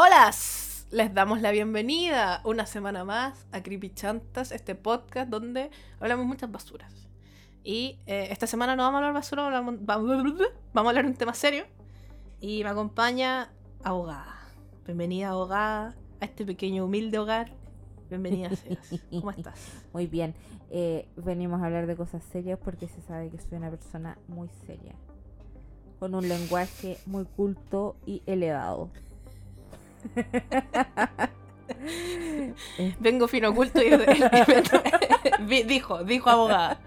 Hola, les damos la bienvenida una semana más a Creepy Chantas, este podcast donde hablamos muchas basuras. Y eh, esta semana no vamos a hablar basura, vamos a hablar un tema serio. Y me acompaña abogada. Bienvenida abogada a este pequeño humilde hogar. Bienvenida. ¿Cómo estás? Muy bien. Eh, venimos a hablar de cosas serias porque se sabe que soy una persona muy seria. Con un lenguaje muy culto y elevado. Eh, Vengo fino oculto y dijo, dijo abogada.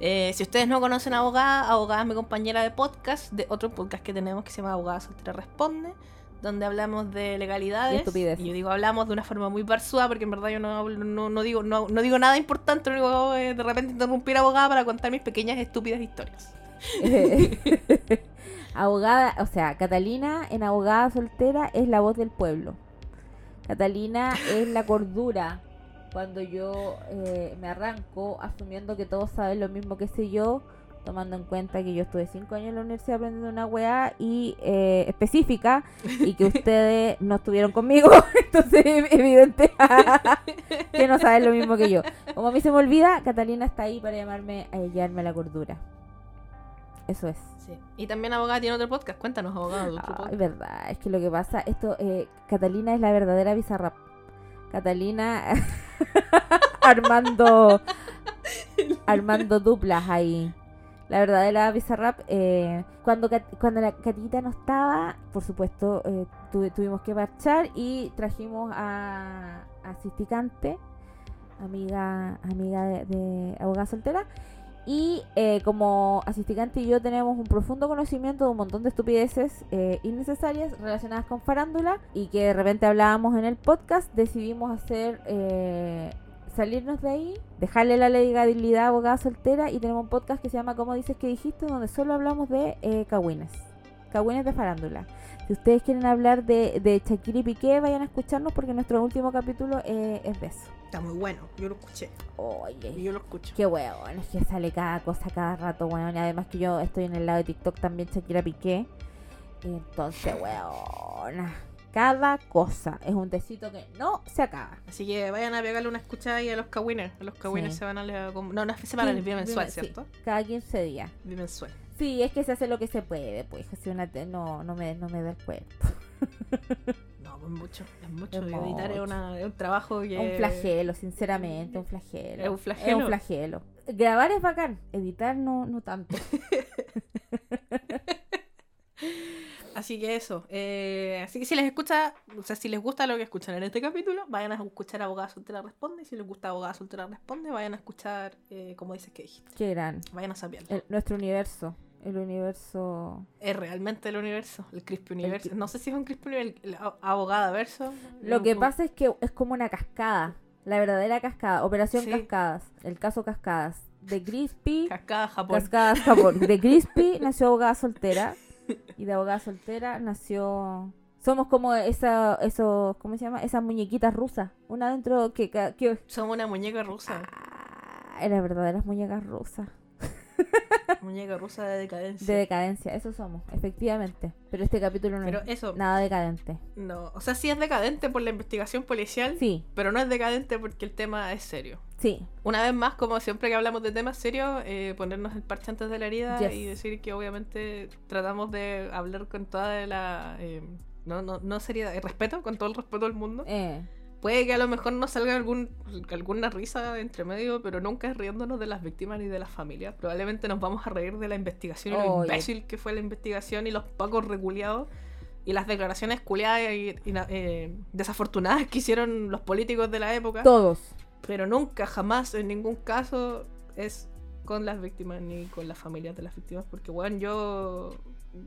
Eh, si ustedes no conocen a abogada, abogada es mi compañera de podcast, de otro podcast que tenemos que se llama Abogada Soltera Responde, donde hablamos de legalidades. Y yo digo hablamos de una forma muy barzúa, porque en verdad yo no, hablo- no, no digo, no, no digo nada importante, lo único que hago es de repente interrumpir a abogada para contar mis pequeñas estúpidas historias. abogada, o sea, Catalina en abogada soltera es la voz del pueblo. Catalina es la cordura cuando yo eh, me arranco asumiendo que todos saben lo mismo que sé yo, tomando en cuenta que yo estuve cinco años en la universidad aprendiendo una weá y eh, específica y que ustedes no estuvieron conmigo, entonces es evidente que no saben lo mismo que yo. Como a mí se me olvida, Catalina está ahí para llamarme a llevarme a la cordura. Eso es. Sí. Y también abogada tiene otro podcast. Cuéntanos, abogada, de otro Ay, podcast. verdad, es que lo que pasa, esto, eh, Catalina es la verdadera bizarrap. Catalina armando armando duplas ahí. La verdadera bizarrap, eh, cuando, Cat- cuando la Catita no estaba, por supuesto, eh, tuve- tuvimos que marchar y trajimos a, a Cisticante, amiga, amiga de, de abogada soltera. Y eh, como asisticante y yo tenemos un profundo conocimiento de un montón de estupideces eh, innecesarias relacionadas con farándula y que de repente hablábamos en el podcast, decidimos hacer eh, salirnos de ahí, dejarle la legalidad a abogada soltera y tenemos un podcast que se llama Como dices que dijiste, donde solo hablamos de eh, cagüines, cagüines de farándula. Si ustedes quieren hablar de, de Shakira y Piqué, vayan a escucharnos porque nuestro último capítulo eh, es de eso. Está muy bueno, yo lo escuché. Oye, Y yo lo escucho. Qué weón, es que sale cada cosa cada rato, weón. Y además que yo estoy en el lado de TikTok también, Shakira Piqué. Entonces, weón, cada cosa es un tecito que no se acaba. Así que vayan a pegarle una escuchada ahí a los Kawiners. A los Kawiners Sí. semanales. como- No, no es semanales, Sí, bimensual, bime- sí, ¿cierto? cada 15 días. Bimensual. Sí, es que se hace lo que se puede, pues. Si una te- no, no, me, no me da el cuerpo. No, es mucho, es mucho. Es Editar es, una- es un trabajo que... Un flagelo, sinceramente, un flagelo. Es un Es flagelo. un flagelo. Grabar es bacán, editar no, no tanto. Así que eso. eh, así que si les escucha, o sea, si les gusta lo que escuchan en este capítulo, vayan a escuchar Abogada Soltera Responde. Y si les gusta Abogada Soltera Responde, vayan a escuchar, eh, como dices que dijiste. Qué gran. Vayan a. El- nuestro universo. El universo Es realmente el universo, el Crispy Universo. No sé si es un Crispy Universo, el Abogada Verso. Lo que pasa es que es como una cascada. La verdadera cascada. Operación Sí. Cascadas. El caso Cascadas. De Crispy. Cascada Japón. Cascadas Japón. De Crispy nació abogada soltera. Y de abogada soltera nació. Somos como esa, esos, ¿cómo se llama? Esas muñequitas rusas. Una dentro que, que, que- Somos una muñeca rusa. Ah, las verdaderas muñecas rusas. Muñeca rusa de decadencia. De decadencia, eso somos, efectivamente. Pero este capítulo no Pero es eso, nada decadente. no. O sea, sí es decadente por la investigación policial, Sí, pero no es decadente porque el tema es serio. sí, Una vez más, como siempre que hablamos de temas serios, eh, ponernos el parche antes de la herida Yes. y decir que obviamente tratamos de hablar con toda la... eh, no, no, no seriedad, respeto, con todo el respeto del mundo. eh, Puede que a lo mejor nos salga algún, alguna risa entre medio, pero nunca es riéndonos de las víctimas ni de las familias. Probablemente nos vamos a reír de la investigación y lo imbécil que fue la investigación y los pacos reculeados y las declaraciones culiadas y, eh, desafortunadas que hicieron los políticos de la época. todos. Pero nunca, jamás, en ningún caso es con las víctimas ni con las familias de las víctimas. Porque, bueno, yo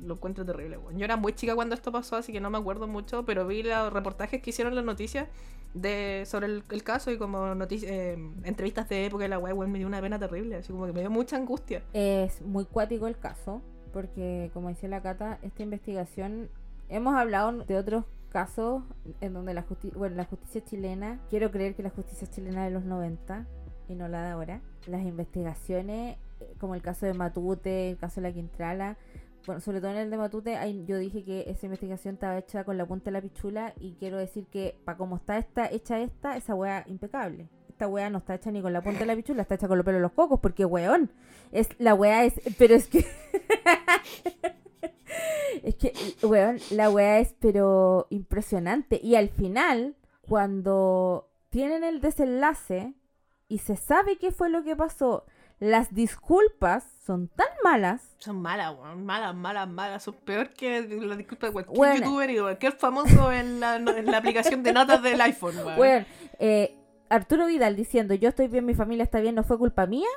lo encuentro terrible, weón. Yo era muy chica cuando esto pasó, así que no me acuerdo mucho, pero vi los reportajes que hicieron las noticias de sobre el, el caso y como notici- eh, entrevistas de época y la weón, me dio una pena terrible, así como que me dio mucha angustia. Es muy cuático el caso, porque como decía la Cata, esta investigación, hemos hablado de otros casos en donde la justicia, bueno, la justicia chilena, quiero creer que la justicia chilena de los 90 y no la de ahora, las investigaciones, eh, como el caso de Matute, el caso de la Quintrala, bueno, sobre todo en el de Matute, ahí yo dije que esa investigación estaba hecha con la punta de la pichula y quiero decir que para como está esta, hecha esta, esa weá impecable. Esta weá no está hecha ni con la punta de la pichula, está hecha con los pelos de los cocos, porque weón, es, la weá es, pero es que... es que, weón, la weá es pero impresionante. Y al final, cuando tienen el desenlace y se sabe qué fue lo que pasó, las disculpas son tan malas. Son malas, weón. Malas, malas, malas. Son peor que las disculpas de cualquier Bueno. youtuber y de cualquier famoso en la, en la aplicación de notas del iPhone, weón. Weón, eh, Arturo Vidal diciendo yo estoy bien, mi familia está bien, no fue culpa mía.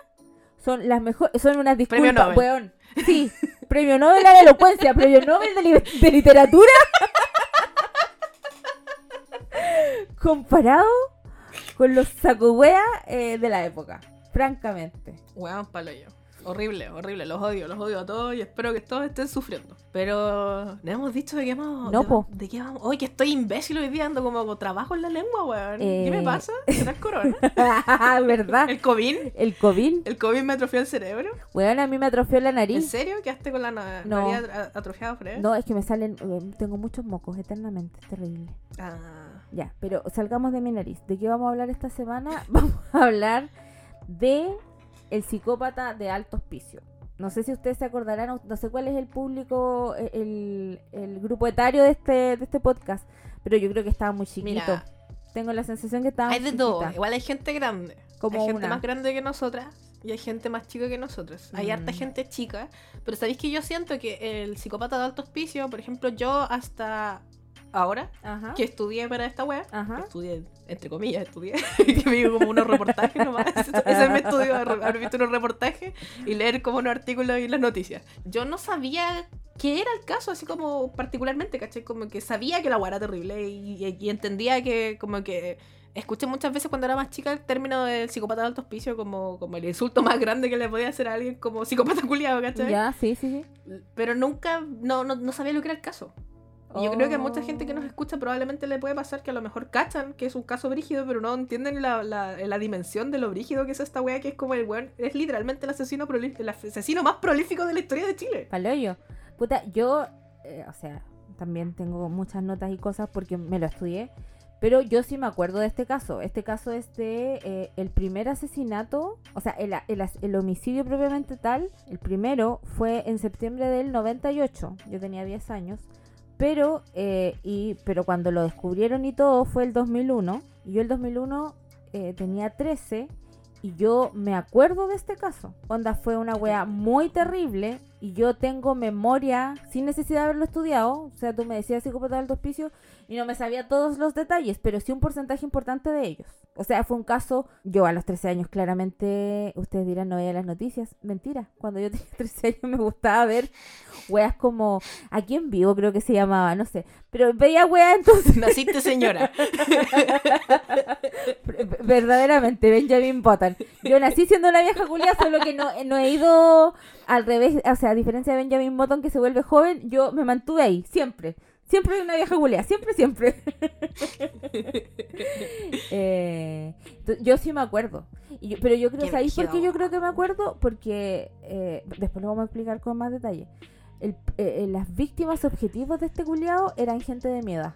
Son las mejores, son unas disculpas, weón. Sí, premio Nobel a la elocuencia, premio Nobel de, li- de literatura. Comparado con los sacuweas eh, de la época, francamente. Weón, palo yo. Horrible, horrible. Los odio, los odio a todos y espero que todos estén sufriendo. Pero, ¿no hemos dicho de qué vamos? No, de, po. ¿De qué vamos? Oye, que estoy imbécil hoy día, ando como trabajo en la lengua, weón. ¿Qué me Eh. pasa? ¿Será el corona? ¿Verdad? ¿El COVID? El COVID, ¿El COVID me atrofió el cerebro? weón, a mí me atrofió la ¿En nariz. serio? ¿Quedaste con la na- No. nariz at- atrofiada, Fred? No, es que me salen, eh, tengo muchos mocos eternamente, es terrible. Ah, Ya, pero salgamos de mi nariz. ¿De qué vamos a hablar esta semana? Vamos a hablar de el psicópata de alto hospicio. No sé si ustedes se acordarán, no sé cuál es el público, eh, el, el grupo etario de este, de este podcast, pero yo creo que estaba muy chiquito. Mira, Tengo la sensación que estaba hay de todo. Igual hay gente grande. Como hay gente una. más grande que nosotras y hay gente más chica que nosotros. Hay harta Mm. gente chica. Pero sabéis que yo siento que el psicópata de alto hospicio, por ejemplo, yo hasta ahora, Ajá. que estudié para esta web, estudié, entre comillas, estudié, que me digo como unos reportajes nomás. Ese es mi estudio, haber visto unos reportajes y leer como unos artículos y las noticias. Yo no sabía qué era el caso, así como particularmente, ¿cachai? Como que sabía que la weá era terrible y, y- y entendía que como que... Escuché muchas veces cuando era más chica el término del psicópata de alto hospicio como, como el insulto más grande que le podía hacer a alguien como psicópata culiado, ¿cachai? Ya, sí, sí, sí. Pero nunca, no, no, no sabía lo que era el caso. Y yo creo que a mucha gente que nos Oh. escucha probablemente le puede pasar que a lo mejor cachan que es un caso brígido, pero no entienden la, la, la dimensión de lo brígido que es esta wea, que es como el weón, es literalmente el asesino, el asesino más prolífico de la historia de Chile. Paloyo. Puta, yo, eh, o sea, también tengo muchas notas y cosas porque me lo estudié. Pero yo sí me acuerdo de este caso. Este caso es de eh, el primer asesinato, o sea, el, el as- el homicidio propiamente tal. El primero fue en septiembre del 98. Yo tenía 10 años. Pero, eh, y, pero cuando lo descubrieron y todo fue el 2001. Y yo el 2001 eh, tenía 13. Y yo me acuerdo de este caso. Onda fue una wea muy terrible. Y yo tengo memoria sin necesidad de haberlo estudiado. O sea, tú me decías psicópata de alto hospicio y no me sabía todos los detalles, pero sí un porcentaje importante de ellos. O sea, fue un caso. Yo a los 13 años, claramente, ustedes dirán, no veía las noticias. Mentira. Cuando yo tenía 13 años me gustaba ver weas como. Aquí en vivo creo que se llamaba, no sé. Pero veía weas entonces. Naciste señora. Ver- verdaderamente Benjamin Button. Yo nací siendo una vieja culia, solo que no, no he ido al revés. O sea, a diferencia de Benjamin Button que se vuelve joven, yo me mantuve ahí, siempre. Siempre una vieja culia, siempre, siempre. Eh, yo sí me acuerdo. Y yo- pero yo creo, Qué ¿sabéis por qué yo creo que me acuerdo? Porque eh, después lo vamos a explicar con más detalle. El- eh, eh, las víctimas objetivos de este culiao eran gente de mi edad.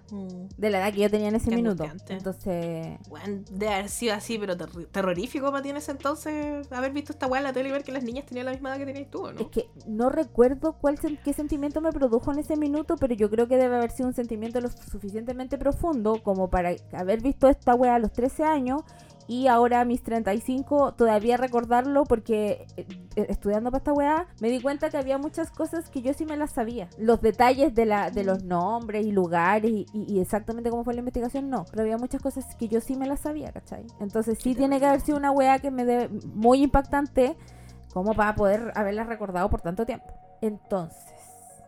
De la edad que yo tenía en ese Qué minuto. Entonces, Weón, de haber sido así, pero terri- terrorífico para ti en ese entonces haber visto esta weá en la tele y ver que las niñas tenían la misma edad que tenías tú, ¿o ¿no? Es que no recuerdo cuál sen- qué sentimiento me produjo en ese minuto, pero yo creo que debe haber sido un sentimiento lo suficientemente profundo como para haber visto esta wea a los 13 años y ahora a mis 35 todavía recordarlo porque eh, eh, estudiando para esta wea me di cuenta que había muchas cosas que yo sí me las sabía. Los detalles de, la, de los nombres y lugares y, y- y exactamente cómo fue la investigación, no. Pero había muchas cosas que yo sí me las sabía, ¿cachai? Entonces sí tiene que haber sido una wea que me dé muy impactante como para poder haberla recordado por tanto tiempo. Entonces,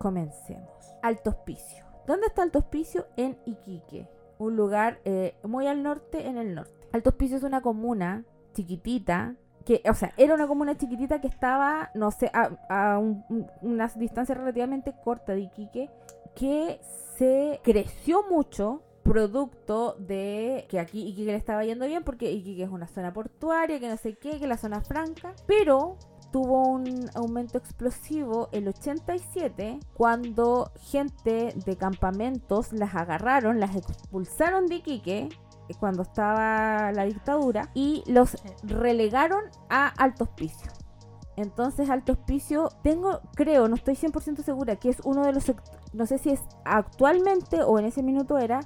comencemos. Alto Hospicio. ¿Dónde está Alto Hospicio? En Iquique, un lugar eh, muy al norte, en el norte. Alto Hospicio es una comuna chiquitita, que, o sea, era una comuna chiquitita que estaba, no sé, a, a un- un- una distancia relativamente corta de Iquique, que se creció mucho producto de que aquí Iquique le estaba yendo bien porque Iquique es una zona portuaria, que no sé qué, que la zona franca, pero tuvo un aumento explosivo el 87 cuando gente de campamentos las agarraron, las expulsaron de Iquique cuando estaba la dictadura y los relegaron a Alto Hospicio. Entonces Alto Hospicio, tengo, creo, no estoy 100% segura, que es uno de los, no sé si es actualmente o en ese minuto era,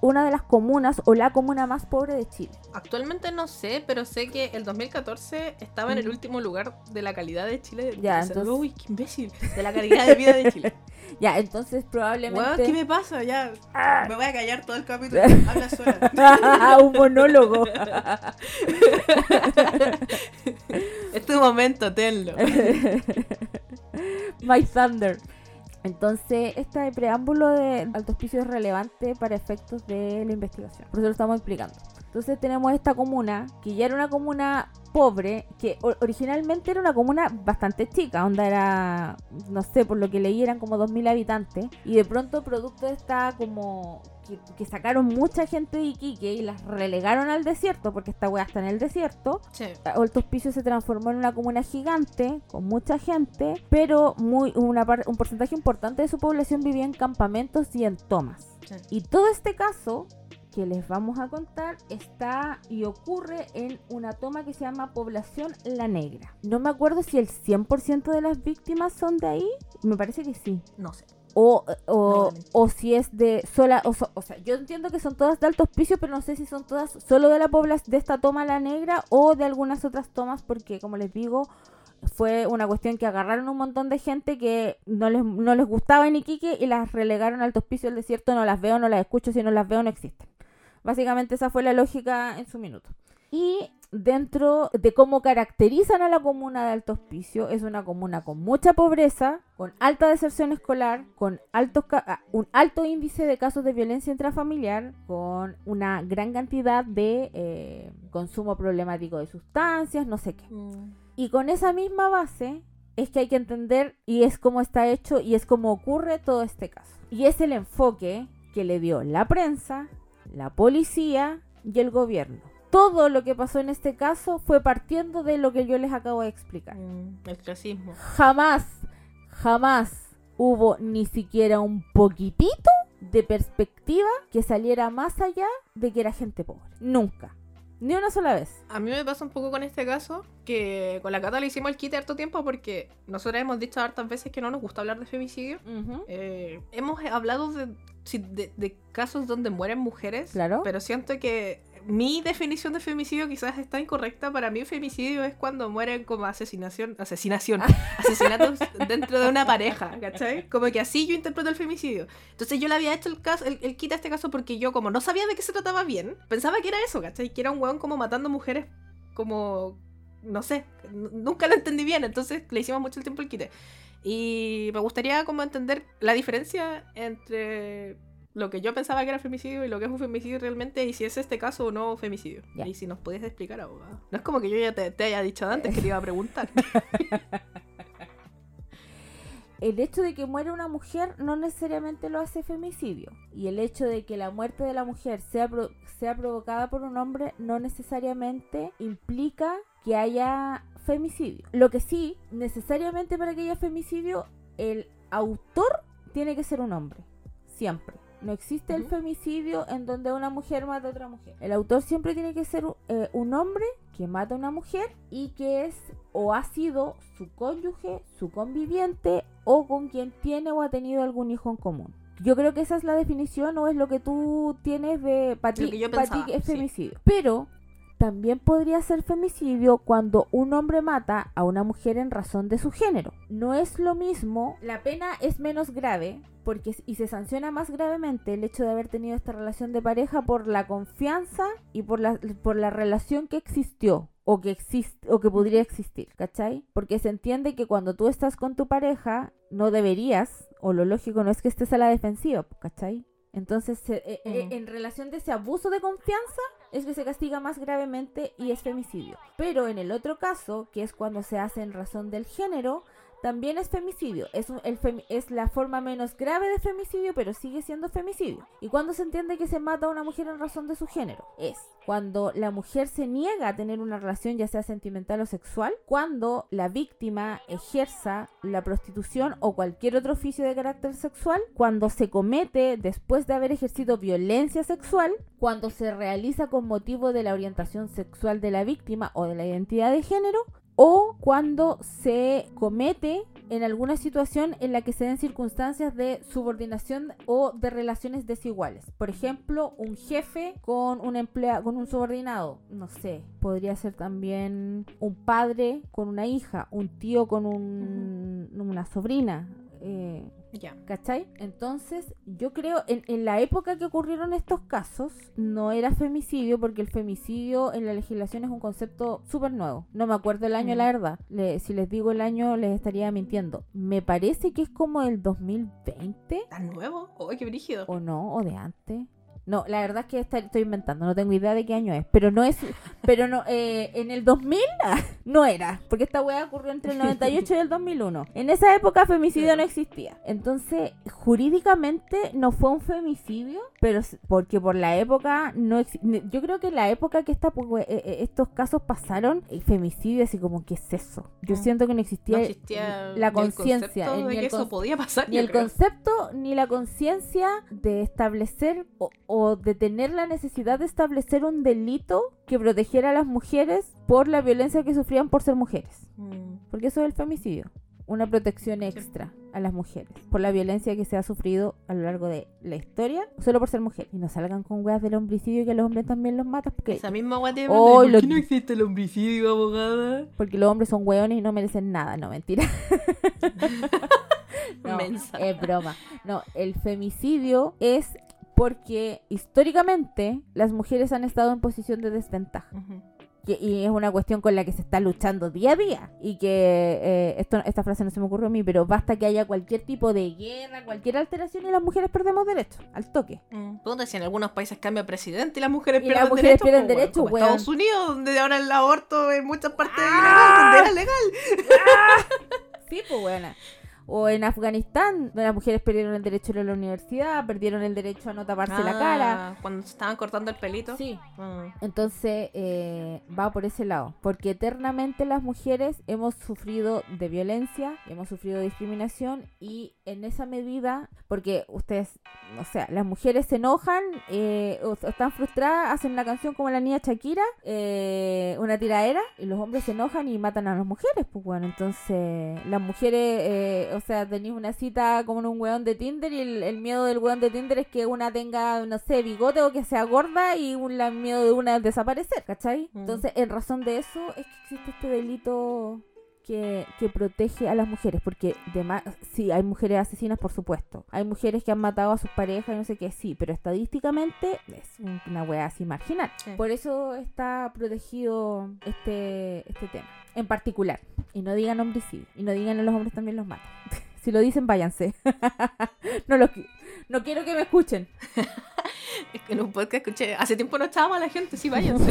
una de las comunas o la comuna más pobre de Chile. Actualmente no sé, pero sé que el 2014 estaba en el último lugar de la calidad de Chile. Ya, entonces- Uy, qué imbécil. De la calidad de vida de Chile. Ya, entonces probablemente... ¿qué me pasa? Ya. Me voy a callar todo el capítulo. Habla sola. un monólogo. Es tu momento, tenlo. My Thunder. Entonces, este preámbulo de alto hospicio es relevante para efectos de la investigación. Por eso lo estamos explicando. Entonces tenemos esta comuna, que ya era una comuna pobre, que originalmente era una comuna bastante chica, onda era, no sé, por lo que leí eran como 2.000 habitantes, y de pronto producto de esta como que, que sacaron mucha gente de Iquique y las relegaron al desierto, porque esta weá está en el desierto, Sí. Alto Hospicio se transformó en una comuna gigante con mucha gente, pero muy una par- un porcentaje importante de su población vivía en campamentos y en tomas. sí. Y todo este caso que les vamos a contar está y ocurre en una toma que se llama Población La Negra. No me acuerdo si el 100% de las víctimas son de ahí, me parece que sí. No sé. O, o, o si es de sola, o, sea, yo entiendo que son todas de alto hospicio, pero no sé si son todas solo de la población de esta toma la negra o de algunas otras tomas, porque como les digo, fue una cuestión que agarraron un montón de gente que no les, no les gustaba en Iquique y las relegaron al hospicio del desierto, no las veo, no las escucho, si no las veo no existen. Básicamente esa fue la lógica en su minuto. Y dentro de cómo caracterizan a la comuna de Alto Hospicio, es una comuna con mucha pobreza, con alta deserción escolar, con altos ah, un alto índice de casos de violencia intrafamiliar, con una gran cantidad de eh, consumo problemático de sustancias, no sé qué. Mm. Y con esa misma base es que hay que entender y es cómo está hecho y es cómo ocurre todo este caso. Y es el enfoque que le dio la prensa, la policía y el gobierno. Todo lo que pasó en este caso fue partiendo de lo que yo les acabo de explicar. Mm, El clasismo. Jamás, jamás hubo ni siquiera un poquitito de perspectiva que saliera más allá de que era gente pobre. Nunca. Ni una sola vez. A mí me pasa un poco con este caso que con la Cata le hicimos el kit harto tiempo porque nosotros hemos dicho hartas veces que no nos gusta hablar de femicidio. Eh, hemos hablado de, de casos donde mueren mujeres, Claro. pero siento que mi definición de femicidio quizás está incorrecta. Para mí, femicidio es cuando mueren como asesinación, asesinación, asesinatos dentro de una pareja, ¿cachai? Como que así yo interpreto el femicidio. Entonces yo le había hecho el, caso, el, el kit a este caso porque yo, como no sabía de qué se trataba bien, pensaba que era eso, ¿cachai? Que era un weón como matando mujeres, como. No sé, nunca lo entendí bien, entonces le hicimos mucho el tiempo el quite. Y me gustaría como entender la diferencia entre lo que yo pensaba que era femicidio y lo que es un femicidio realmente y si es este caso o no femicidio. Y si nos podías explicar, abogado. No es como que yo ya te, te haya dicho antes que te iba a preguntar. el hecho de que muera una mujer no necesariamente lo hace femicidio. Y el hecho de que la muerte de la mujer sea, pro- sea provocada por un hombre no necesariamente implica que haya femicidio. Lo que sí, necesariamente para que haya femicidio, el autor tiene que ser un hombre. Siempre. No existe el femicidio en donde una mujer mata a otra mujer. El autor siempre tiene que ser eh, un hombre que mata a una mujer y que es o ha sido su cónyuge, su conviviente o con quien tiene o ha tenido algún hijo en común. Yo creo que esa es la definición o es lo que tú tienes de para ti, es sí. femicidio. Pero también podría ser femicidio cuando un hombre mata a una mujer en razón de su género. No es lo mismo, la pena es menos grave porque y se sanciona más gravemente el hecho de haber tenido esta relación de pareja por la confianza y por la, por la relación que existió o que existe o que podría existir, ¿cachai? Porque se entiende que cuando tú estás con tu pareja no deberías o lo lógico no es que estés a la defensiva, ¿cachai? Entonces, eh, eh, Ujú. en relación de ese abuso de confianza, es que se castiga más gravemente y es femicidio. Pero en el otro caso, que es cuando se hace en razón del género, también es femicidio. Es, la forma menos grave de femicidio, pero sigue siendo femicidio. ¿Y cuando se entiende que se mata a una mujer en razón de su género? Es cuando la mujer se niega a tener una relación ya sea sentimental o sexual, cuando la víctima ejerza la prostitución o cualquier otro oficio de carácter sexual, cuando se comete después de haber ejercido violencia sexual, cuando se realiza con motivo de la orientación sexual de la víctima o de la identidad de género, o cuando se comete en alguna situación en la que se den circunstancias de subordinación o de relaciones desiguales. Por ejemplo, un jefe con un emplea con un subordinado, no sé, podría ser también un padre con una hija, un tío con un- una sobrina. eh, Ya. ¿Cachai? Entonces, yo creo, en, en la época que ocurrieron estos casos, no era femicidio, porque el femicidio en la legislación es un concepto súper nuevo. No me acuerdo el año, Mm. la verdad. Le- si les digo el año, les estaría mintiendo. Me parece que es como el 2020, ¿Tan nuevo? ¡Uy, qué brígido! o no, o de antes. No, la verdad es que esta- estoy inventando, no tengo idea de qué año es, pero no es, pero no, eh, en el 2000 ah, no era, porque esta weá ocurrió entre el 98 y el 2001. En esa época femicidio no existía. Entonces, jurídicamente no fue un femicidio, pero porque por la época no yo creo que la época que esta, pues, eh, eh, estos casos pasaron, el femicidio así como, ¿qué es eso? Yo Mm. siento que no existía, No existía la ni el conciencia, concepto de ni que el eso podía pasar. ni el creo. concepto ni la conciencia de establecer o, o de tener la necesidad de establecer un delito que protegiera a las mujeres por la violencia que sufrían por ser mujeres. Mm. Porque eso es el femicidio. Una protección extra a las mujeres por la violencia que se ha sufrido a lo largo de la historia solo por ser mujer. Y no salgan con weas del homicidio y que a los hombres también los matas porque, Esa misma guay de Oh, ¿Por lo- qué no existe el homicidio, abogada? porque los hombres son hueones y no merecen nada. No, mentira. No, es broma. No, el femicidio es porque históricamente las mujeres han estado en posición de desventaja. Que- y es una cuestión con la que se está luchando día a día. Y que eh, esto, esta frase no se me ocurrió a mí, pero basta que haya cualquier tipo de guerra, cualquier alteración y las mujeres perdemos derechos, al toque. Mm. Ponte si en algunos países cambia presidente y las mujeres Y pierden las mujeres derechos. pierden weón, derechos, como. Estados Unidos, donde ahora el aborto en muchas partes ¡Ah! ilegal, donde era legal. Sí, pues buena. O en Afganistán, donde las mujeres perdieron el derecho a ir a la universidad, perdieron el derecho a no taparse la cara. Ah, Cuando se estaban cortando el pelito. Sí, Mm. Entonces eh, va por ese lado, porque eternamente las mujeres hemos sufrido de violencia, hemos sufrido de discriminación y en esa medida, porque ustedes, o sea, las mujeres se enojan, eh, o están frustradas, hacen una canción como la niña Shakira, eh, una tiraera, y los hombres se enojan y matan a las mujeres, pues bueno, entonces las mujeres, eh, o sea, tenéis una cita como en un weón de Tinder y el, el miedo del weón de Tinder es que una tenga, no sé, bigote o que sea gorda y un, la miedo de una es desaparecer, ¿cachai? Mm. Entonces, en razón de eso es que existe este delito que, que protege a las mujeres, porque demás, sí, hay mujeres asesinas, por supuesto. Hay mujeres que han matado a sus parejas y no sé qué, sí, pero estadísticamente es un- una wea así marginal. Sí. Por eso está protegido este, este tema, en particular. Y no digan homicidio, y no digan a los hombres también los matan. si lo dicen, váyanse. no, lo, qui- no quiero que me escuchen. Es que en un podcast escuché, hace tiempo no estábamos a la gente, sí, váyanse.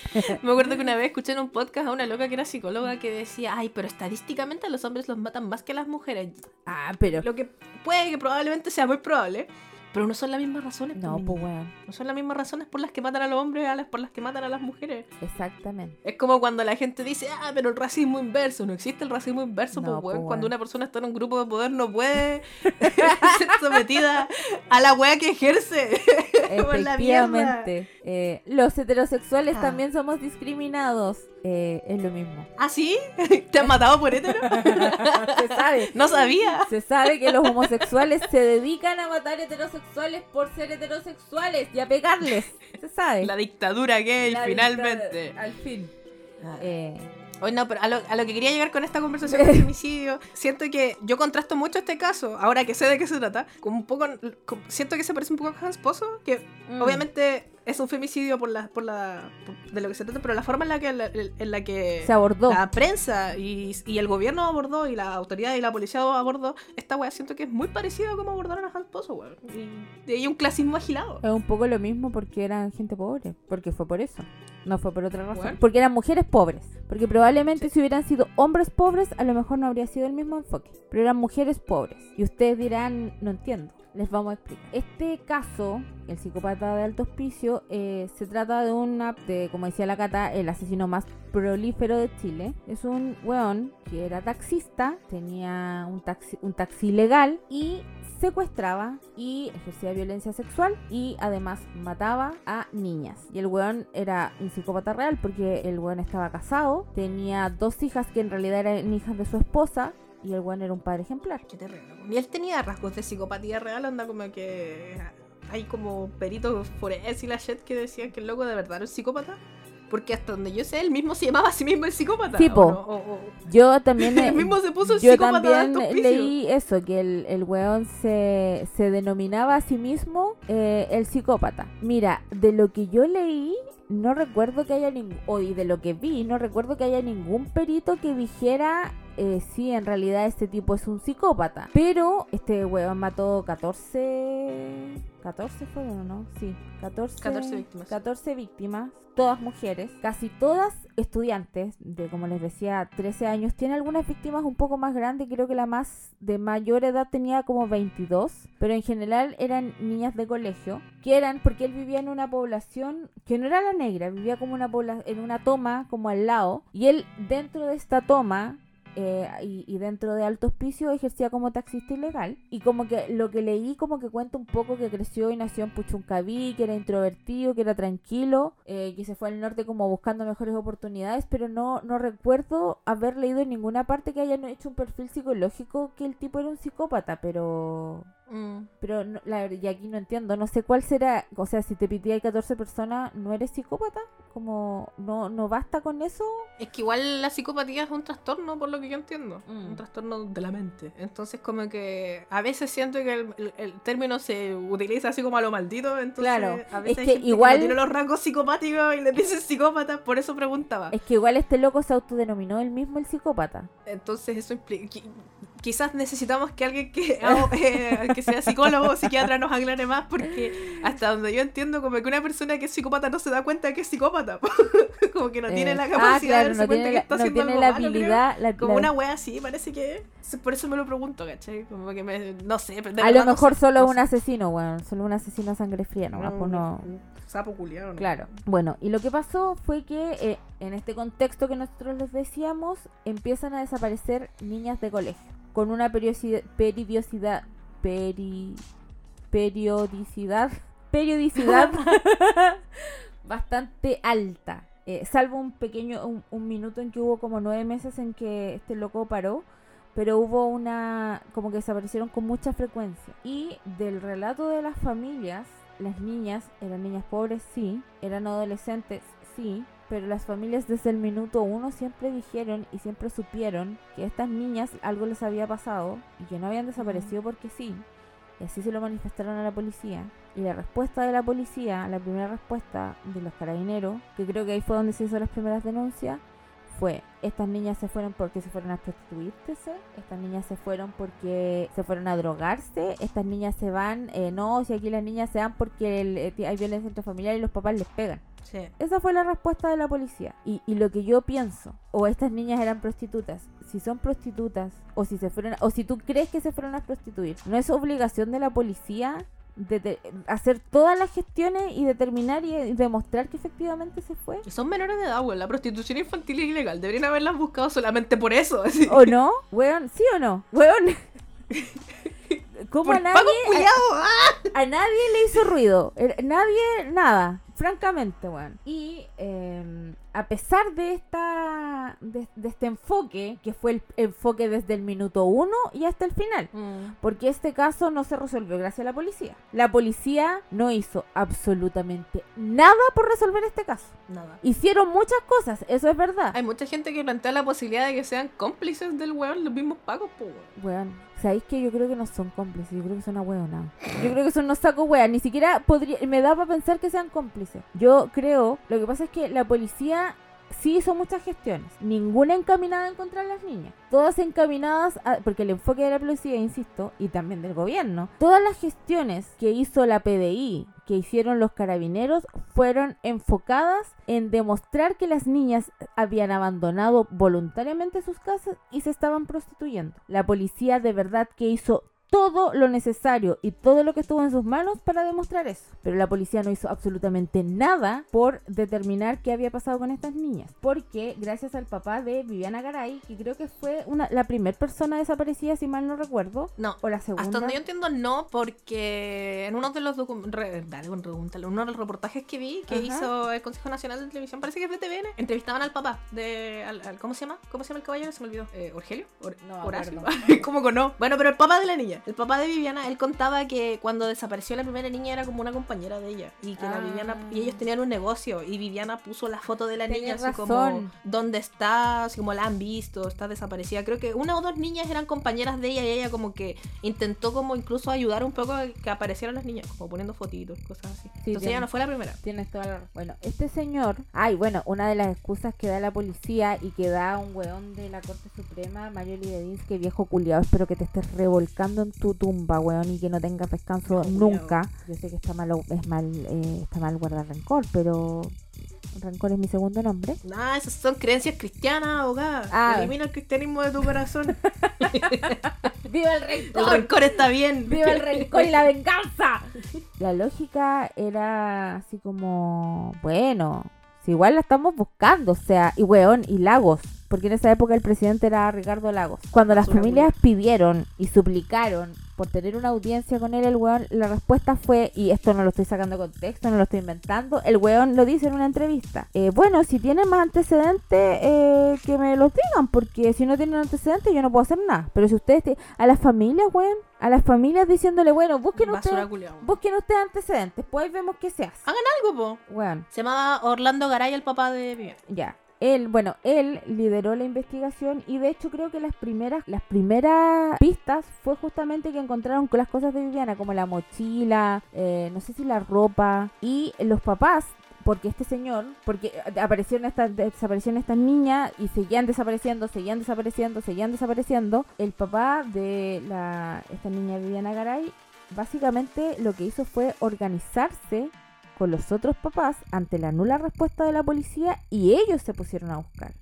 Me acuerdo que una vez escuché en un podcast a una loca que era psicóloga que decía, ay, pero estadísticamente a los hombres los matan más que a las mujeres. Ah, pero... Lo que puede que probablemente sea muy probable, pero no son las mismas razones. No, pues, weón. No son las mismas razones por las que matan a los hombres a las por las que matan a las mujeres. Exactamente. Es como cuando la gente dice, ah, pero el racismo inverso. No existe el racismo inverso, No, pues, weón. Cuando una persona está en un grupo de poder no puede ser sometida a la wea que ejerce. La Efectivamente. Eh, los heterosexuales Ah. también somos discriminados. Eh, es lo mismo. ¿Ah, sí? ¿Te han matado por hétero? Se sabe. No sabía. Se sabe que los homosexuales se dedican a matar heterosexuales por ser heterosexuales y a pegarles. Se sabe. La dictadura gay, La finalmente. Al fin. Ah. Eh, Hoy no, pero a lo, a lo que quería llegar con esta conversación del femicidio, siento que yo contrasto mucho este caso, ahora que sé de qué se trata, con un poco, con- siento que se parece un poco a Hans Pozo, que mm, obviamente es un femicidio por la, por la por- de lo que se trata, pero la forma en la que, en la que Se abordó. la prensa y, y el gobierno abordó y la autoridad y la policía abordó, esta weá siento que es muy parecida a como abordaron a Hans Pozo, weón. Y, y hay un clasismo agilado. Es un poco lo mismo porque eran gente pobre. Porque fue por eso. No fue por otra razón. Bueno. Porque eran mujeres pobres. Porque probablemente Sí. si hubieran sido hombres pobres, a lo mejor no habría sido el mismo enfoque. Pero eran mujeres pobres. Y ustedes dirán, no entiendo. Les vamos a explicar. Este caso, el psicópata de alto hospicio, eh, se trata de una, de, como decía la Cata, el asesino más prolífero de Chile. Es un weón que era taxista, tenía un taxi, un taxi ilegal y secuestraba y ejercía violencia sexual y además mataba a niñas. Y el weón era un psicópata real porque el weón estaba casado, tenía dos hijas que en realidad eran hijas de su esposa y el weón era un padre ejemplar. Qué terrible. Y él tenía rasgos de psicopatía real, anda como que hay como peritos forenses y la shit que decían que el loco de verdad era un psicópata. Porque hasta donde yo sé, él mismo se llamaba a sí mismo el psicópata. Sí, ¿o po. no? O- o- Yo también... Él mismo se puso el yo psicópata de también leí eso, que el, el weón se, se denominaba a sí mismo eh, el psicópata. Mira, de lo que yo leí, no recuerdo que haya ningún, o y de lo que vi, no recuerdo que haya ningún perito que dijera eh, sí, en realidad este tipo es un psicópata. Pero este weón mató 14... 14 fueron, ¿o ¿no? Sí, 14, 14 víctimas. 14 víctimas, todas mujeres, casi todas estudiantes de, como les decía, 13 años. Tiene algunas víctimas un poco más grandes, creo que la más de mayor edad tenía como 22, pero en general eran niñas de colegio, que eran porque él vivía en una población que no era la negra, vivía como una pobla- en una toma como al lado, y él dentro de esta toma eh, y, y dentro de Alto Hospicio ejercía como taxista ilegal. Y como que lo que leí como que cuenta un poco que creció y nació en Puchuncaví, que era introvertido, que era tranquilo, eh, que se fue al norte como buscando mejores oportunidades, pero no, no recuerdo haber leído en ninguna parte que hayan hecho un perfil psicológico que el tipo era un psicópata, pero... Mm. Pero no- la verdad, y aquí no entiendo, no sé cuál será, o sea, si te pide 14 personas, ¿no eres psicópata? Como, ¿no, no basta con eso? Es que igual la psicopatía es un trastorno, por lo que yo entiendo. Mm. Un trastorno de la mente. Entonces, como que a veces siento que el, el- el término se utiliza así como a lo maldito. Entonces, Claro, a veces es hay que gente igual- no tiene los rasgos psicopáticos y le dicen psicópata, por eso preguntaba. Es que igual este loco se autodenominó él mismo el psicópata. Entonces, eso implica. Qui- Quizás necesitamos que alguien que, eh, que sea psicólogo o psiquiatra nos aclare más, porque hasta donde yo entiendo, como que una persona que es psicópata no se da cuenta de que es psicópata. como que no tiene Eh, la ah, capacidad claro, de darse no cuenta tiene que la, está no haciendo tiene algo la malo, creo. habilidad. la- Como la- una wea así, parece que. Por eso me lo pregunto, ¿cachai? Como que me. No sé. a verdad lo no mejor sé, solo no un sé. asesino, weón. Solo un asesino a sangre fría, no, pues no. sapo culiado, ¿no? Claro. Bueno, y lo que pasó fue que eh, en este contexto que nosotros les decíamos, empiezan a desaparecer niñas de colegio. Con una periodicidad. Periodicidad. Peri, periodicidad. Periodicidad bastante alta. Eh, salvo un pequeño. Un, un minuto en que hubo como nueve meses en que este loco paró. Pero hubo una. como que desaparecieron con mucha frecuencia. Y del relato de las familias, las niñas eran niñas pobres, sí. Eran adolescentes, sí. Pero las familias desde el minuto uno siempre dijeron y siempre supieron que a estas niñas algo les había pasado y que no habían desaparecido porque sí. Y así se lo manifestaron a la policía. Y la respuesta de la policía, la primera respuesta de los carabineros, que creo que ahí fue donde se hizo las primeras denuncias, fue, estas niñas se fueron porque se fueron a prostituirse, estas niñas se fueron porque se fueron a drogarse, estas niñas se van, eh, no, si aquí las niñas se van porque el- eh, hay violencia intrafamiliar y los papás les pegan. Sí. Esa fue la respuesta de la policía. Y, y lo que yo pienso, o estas niñas eran prostitutas, si son prostitutas, o si se fueron, o si tú crees que se fueron a prostituir, no es obligación de la policía de, hacer todas las gestiones y determinar y, y demostrar que efectivamente se fue. Son menores de edad, weón. La prostitución infantil es ilegal. Deberían haberlas buscado solamente por eso. así. ¿O no? Weón, ¿sí o no? Weón. ¿Cómo a nadie, ¡ah! a nadie le hizo ruido? Nadie, nada. Francamente, weón. Y eh, a pesar de esta de, de este enfoque, que fue el enfoque desde el minuto uno y hasta el final. Mm. Porque este caso no se resolvió gracias a la policía. La policía no hizo absolutamente nada por resolver este caso. Nada. Hicieron muchas cosas, eso es verdad. Hay mucha gente que plantea la posibilidad de que sean cómplices del weón los mismos pagos, pues, weón. Weón, ¿Sabéis que yo creo que no son cómplices? Yo creo que son ahueonados. Yo creo que son no saco weas. Ni siquiera podría, me da para pensar que sean cómplices. Yo creo, lo que pasa es que la policía sí hizo muchas gestiones. Ninguna encaminada en contra de las niñas. Todas encaminadas, a- porque el enfoque de la policía, insisto, y también del gobierno, todas las gestiones que hizo la PDI, que hicieron los carabineros, fueron enfocadas en demostrar que las niñas habían abandonado voluntariamente sus casas y se estaban prostituyendo. La policía de verdad que hizo todo lo necesario y todo lo que estuvo en sus manos para demostrar eso. Pero la policía no hizo absolutamente nada por determinar qué había pasado con estas niñas. Porque gracias al papá de Viviana Garay, que creo que fue una, la primera persona desaparecida, si mal no recuerdo, No. o la segunda. Hasta donde yo entiendo, no, porque en uno de los re- dale, uno de los reportajes que vi que Ajá. hizo el Consejo Nacional de Televisión, parece que es de TVN, entrevistaban al papá de. al- al- ¿Cómo se llama? ¿Cómo se llama el caballero? Se me olvidó. Eh, ¿Orgelio? Or- No Horacio. ¿Cómo que no? Bueno, pero el papá de la niña, el papá de Viviana, él contaba que cuando desapareció la primera niña era como una compañera de ella. Y que la Ah. Viviana. Y ellos tenían un negocio. Y Viviana puso la foto de la niña Tenés así como. ¿Dónde está? Así como la han visto, está desaparecida. Creo que una o dos niñas eran compañeras de ella y ella como que intentó como incluso ayudar un poco a que aparecieran las niñas, como poniendo fotitos, cosas así. Entonces tiene- ella no fue la primera. Tienes toda la razón. Bueno, este señor. Ay, bueno, una de las excusas que da la policía y que da un weón de la Corte Suprema, Mario Lidedins, que viejo culiado, espero que te estés revolcando en tu tumba, weón, y que no tengas descanso nunca. Yo sé que está mal, es mal, eh, está mal guardar rencor, pero rencor es mi segundo nombre. Nah, esas son creencias cristianas, abogada. Ah. Elimina el cristianismo de tu corazón. ¡Viva el el rencor! rencor está bien. ¡Viva el rencor y la venganza! La lógica era así como, bueno, si igual la estamos buscando, o sea, y weón, y Lagos, porque en esa época el presidente era Ricardo Lagos. Cuando las familias pidieron y suplicaron por tener una audiencia con él, el weón, la respuesta fue, y esto no lo estoy sacando de contexto, no lo estoy inventando, el weón lo dice en una entrevista. eh, bueno, si tienen más antecedentes, eh, que me los digan, porque si no tienen antecedentes yo no puedo hacer nada. Pero si ustedes, te- a las familias, weón, a las familias diciéndole, bueno, busquen ustedes, busquen ustedes antecedentes, pues ahí vemos qué se hace. Hagan algo, po. Weón, Se llamaba Orlando Garay, el papá de Viviana. ya. Él, bueno, él lideró la investigación y de hecho creo que las primeras, las primeras pistas fue justamente que encontraron con las cosas de Viviana, como la mochila, eh, no sé si la ropa y los papás. Porque este señor, porque aparecieron estas, desaparecieron estas niñas y seguían desapareciendo, seguían desapareciendo, seguían desapareciendo. El papá de la, esta niña Viviana Garay, básicamente lo que hizo fue organizarse con los otros papás ante la nula respuesta de la policía y ellos se pusieron a buscar.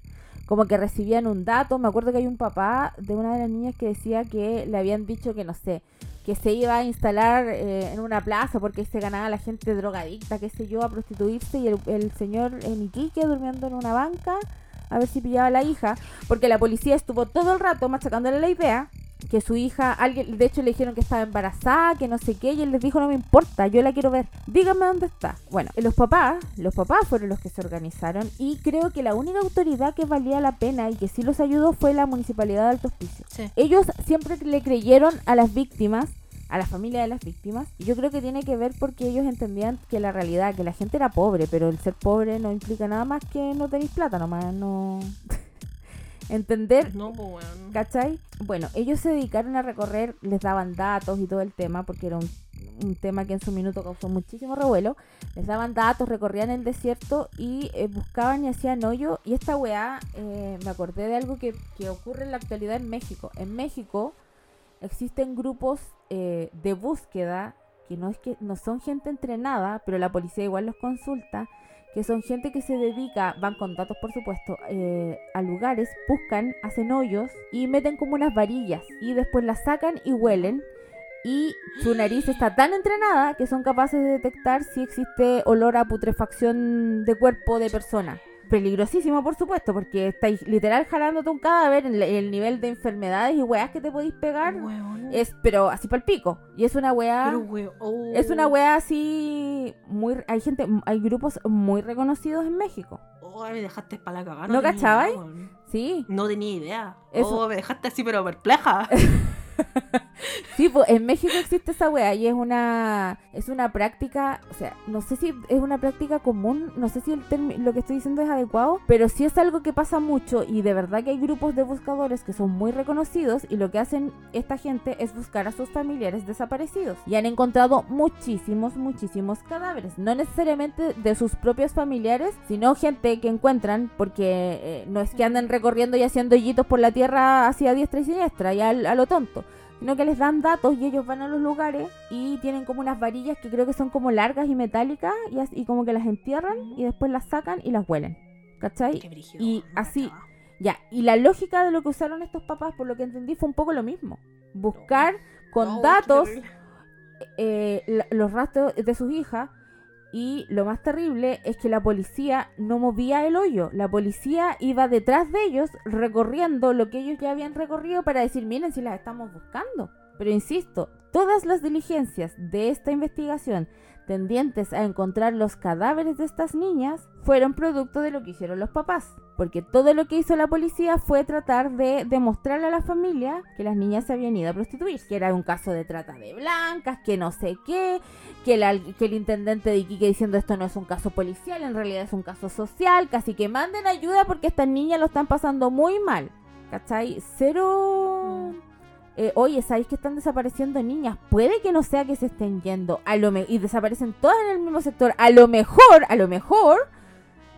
Como que recibían un dato, me acuerdo que hay un papá de una de las niñas que decía que le habían dicho que no sé, que se iba a instalar eh, en una plaza porque se ganaba la gente drogadicta, qué sé yo, a prostituirse y el, señor en Iquique durmiendo en una banca a ver si pillaba a la hija, porque la policía estuvo todo el rato machacándole la idea que su hija, alguien, de hecho le dijeron que estaba embarazada, que no sé qué, y él les dijo no me importa, yo la quiero ver, díganme dónde está. Bueno, los papás, los papás fueron los que se organizaron y creo que la única autoridad que valía la pena y que sí los ayudó fue la municipalidad de Alto Hospicio. Sí. Ellos siempre le creyeron a las víctimas, a la familia de las víctimas, y yo creo que tiene que ver porque ellos entendían que la realidad, que la gente era pobre, pero el ser pobre no implica nada más que no tenéis plata nomás, no... Entender No, pues, weón. ¿Cachai? Bueno, ellos se dedicaron a recorrer, les daban datos y todo el tema, porque era un, un tema que en su minuto causó muchísimo revuelo. Les daban datos, recorrían el desierto y eh, buscaban y hacían hoyo. Y esta weá, eh, me acordé de algo que, que ocurre en la actualidad en México. En México existen grupos eh, de búsqueda que no es que no son gente entrenada, pero la policía igual los consulta, que son gente que se dedica, van con datos por supuesto, eh, a lugares, buscan, hacen hoyos y meten como unas varillas y después las sacan y huelen y su nariz está tan entrenada que son capaces de detectar si existe olor a putrefacción de cuerpo de persona. Peligrosísimo, por supuesto, porque estáis literal jalándote un cadáver en el, el nivel de enfermedades y weas que te podéis pegar. Es, pero así para el pico. Y es una wea. Pero, oh. Es una wea así muy hay gente, hay grupos muy reconocidos en México. Oh, me dejaste para la cagada. ¿No weón. Sí. No tenía idea. Eso. Oh, me dejaste así, pero perpleja. Sí, pues en México existe esa wea y es una es una práctica, o sea, no sé si es una práctica común, no sé si el lo que estoy diciendo es adecuado, pero sí es algo que pasa mucho y de verdad que hay grupos de buscadores que son muy reconocidos y lo que hacen esta gente es buscar a sus familiares desaparecidos y han encontrado muchísimos, muchísimos cadáveres, no necesariamente de sus propios familiares, sino gente que encuentran porque eh, no es que anden recorriendo y haciendo hoyitos por la tierra hacia diestra y siniestra y al- a lo tonto sino que les dan datos y ellos van a los lugares y tienen como unas varillas que creo que son como largas y metálicas y, as- y como que las entierran y después las sacan y las huelen. ¿Cachai? Y así-. Ya, y la lógica de lo que usaron estos papás, por lo que entendí, fue un poco lo mismo. Buscar con No, datos eh, los rastros de sus hijas y lo más terrible es que la policía no movía el hoyo. La policía iba detrás de ellos recorriendo lo que ellos ya habían recorrido para decir, miren si las estamos buscando. Pero insisto, todas las diligencias de esta investigación tendientes a encontrar los cadáveres de estas niñas fueron producto de lo que hicieron los papás. Porque todo lo que hizo la policía fue tratar de demostrarle a la familia que las niñas se habían ido a prostituir. Que era un caso de trata de blancas, que no sé qué, que el, al- que el intendente de Iquique diciendo esto no es un caso policial, en realidad es un caso social, casi que manden ayuda porque estas niñas lo están pasando muy mal. ¿Cachai? Cero... eh, oye, ¿sabéis que están desapareciendo niñas? Puede que no sea que se estén yendo a lo y desaparecen todas en el mismo sector. A lo mejor, a lo mejor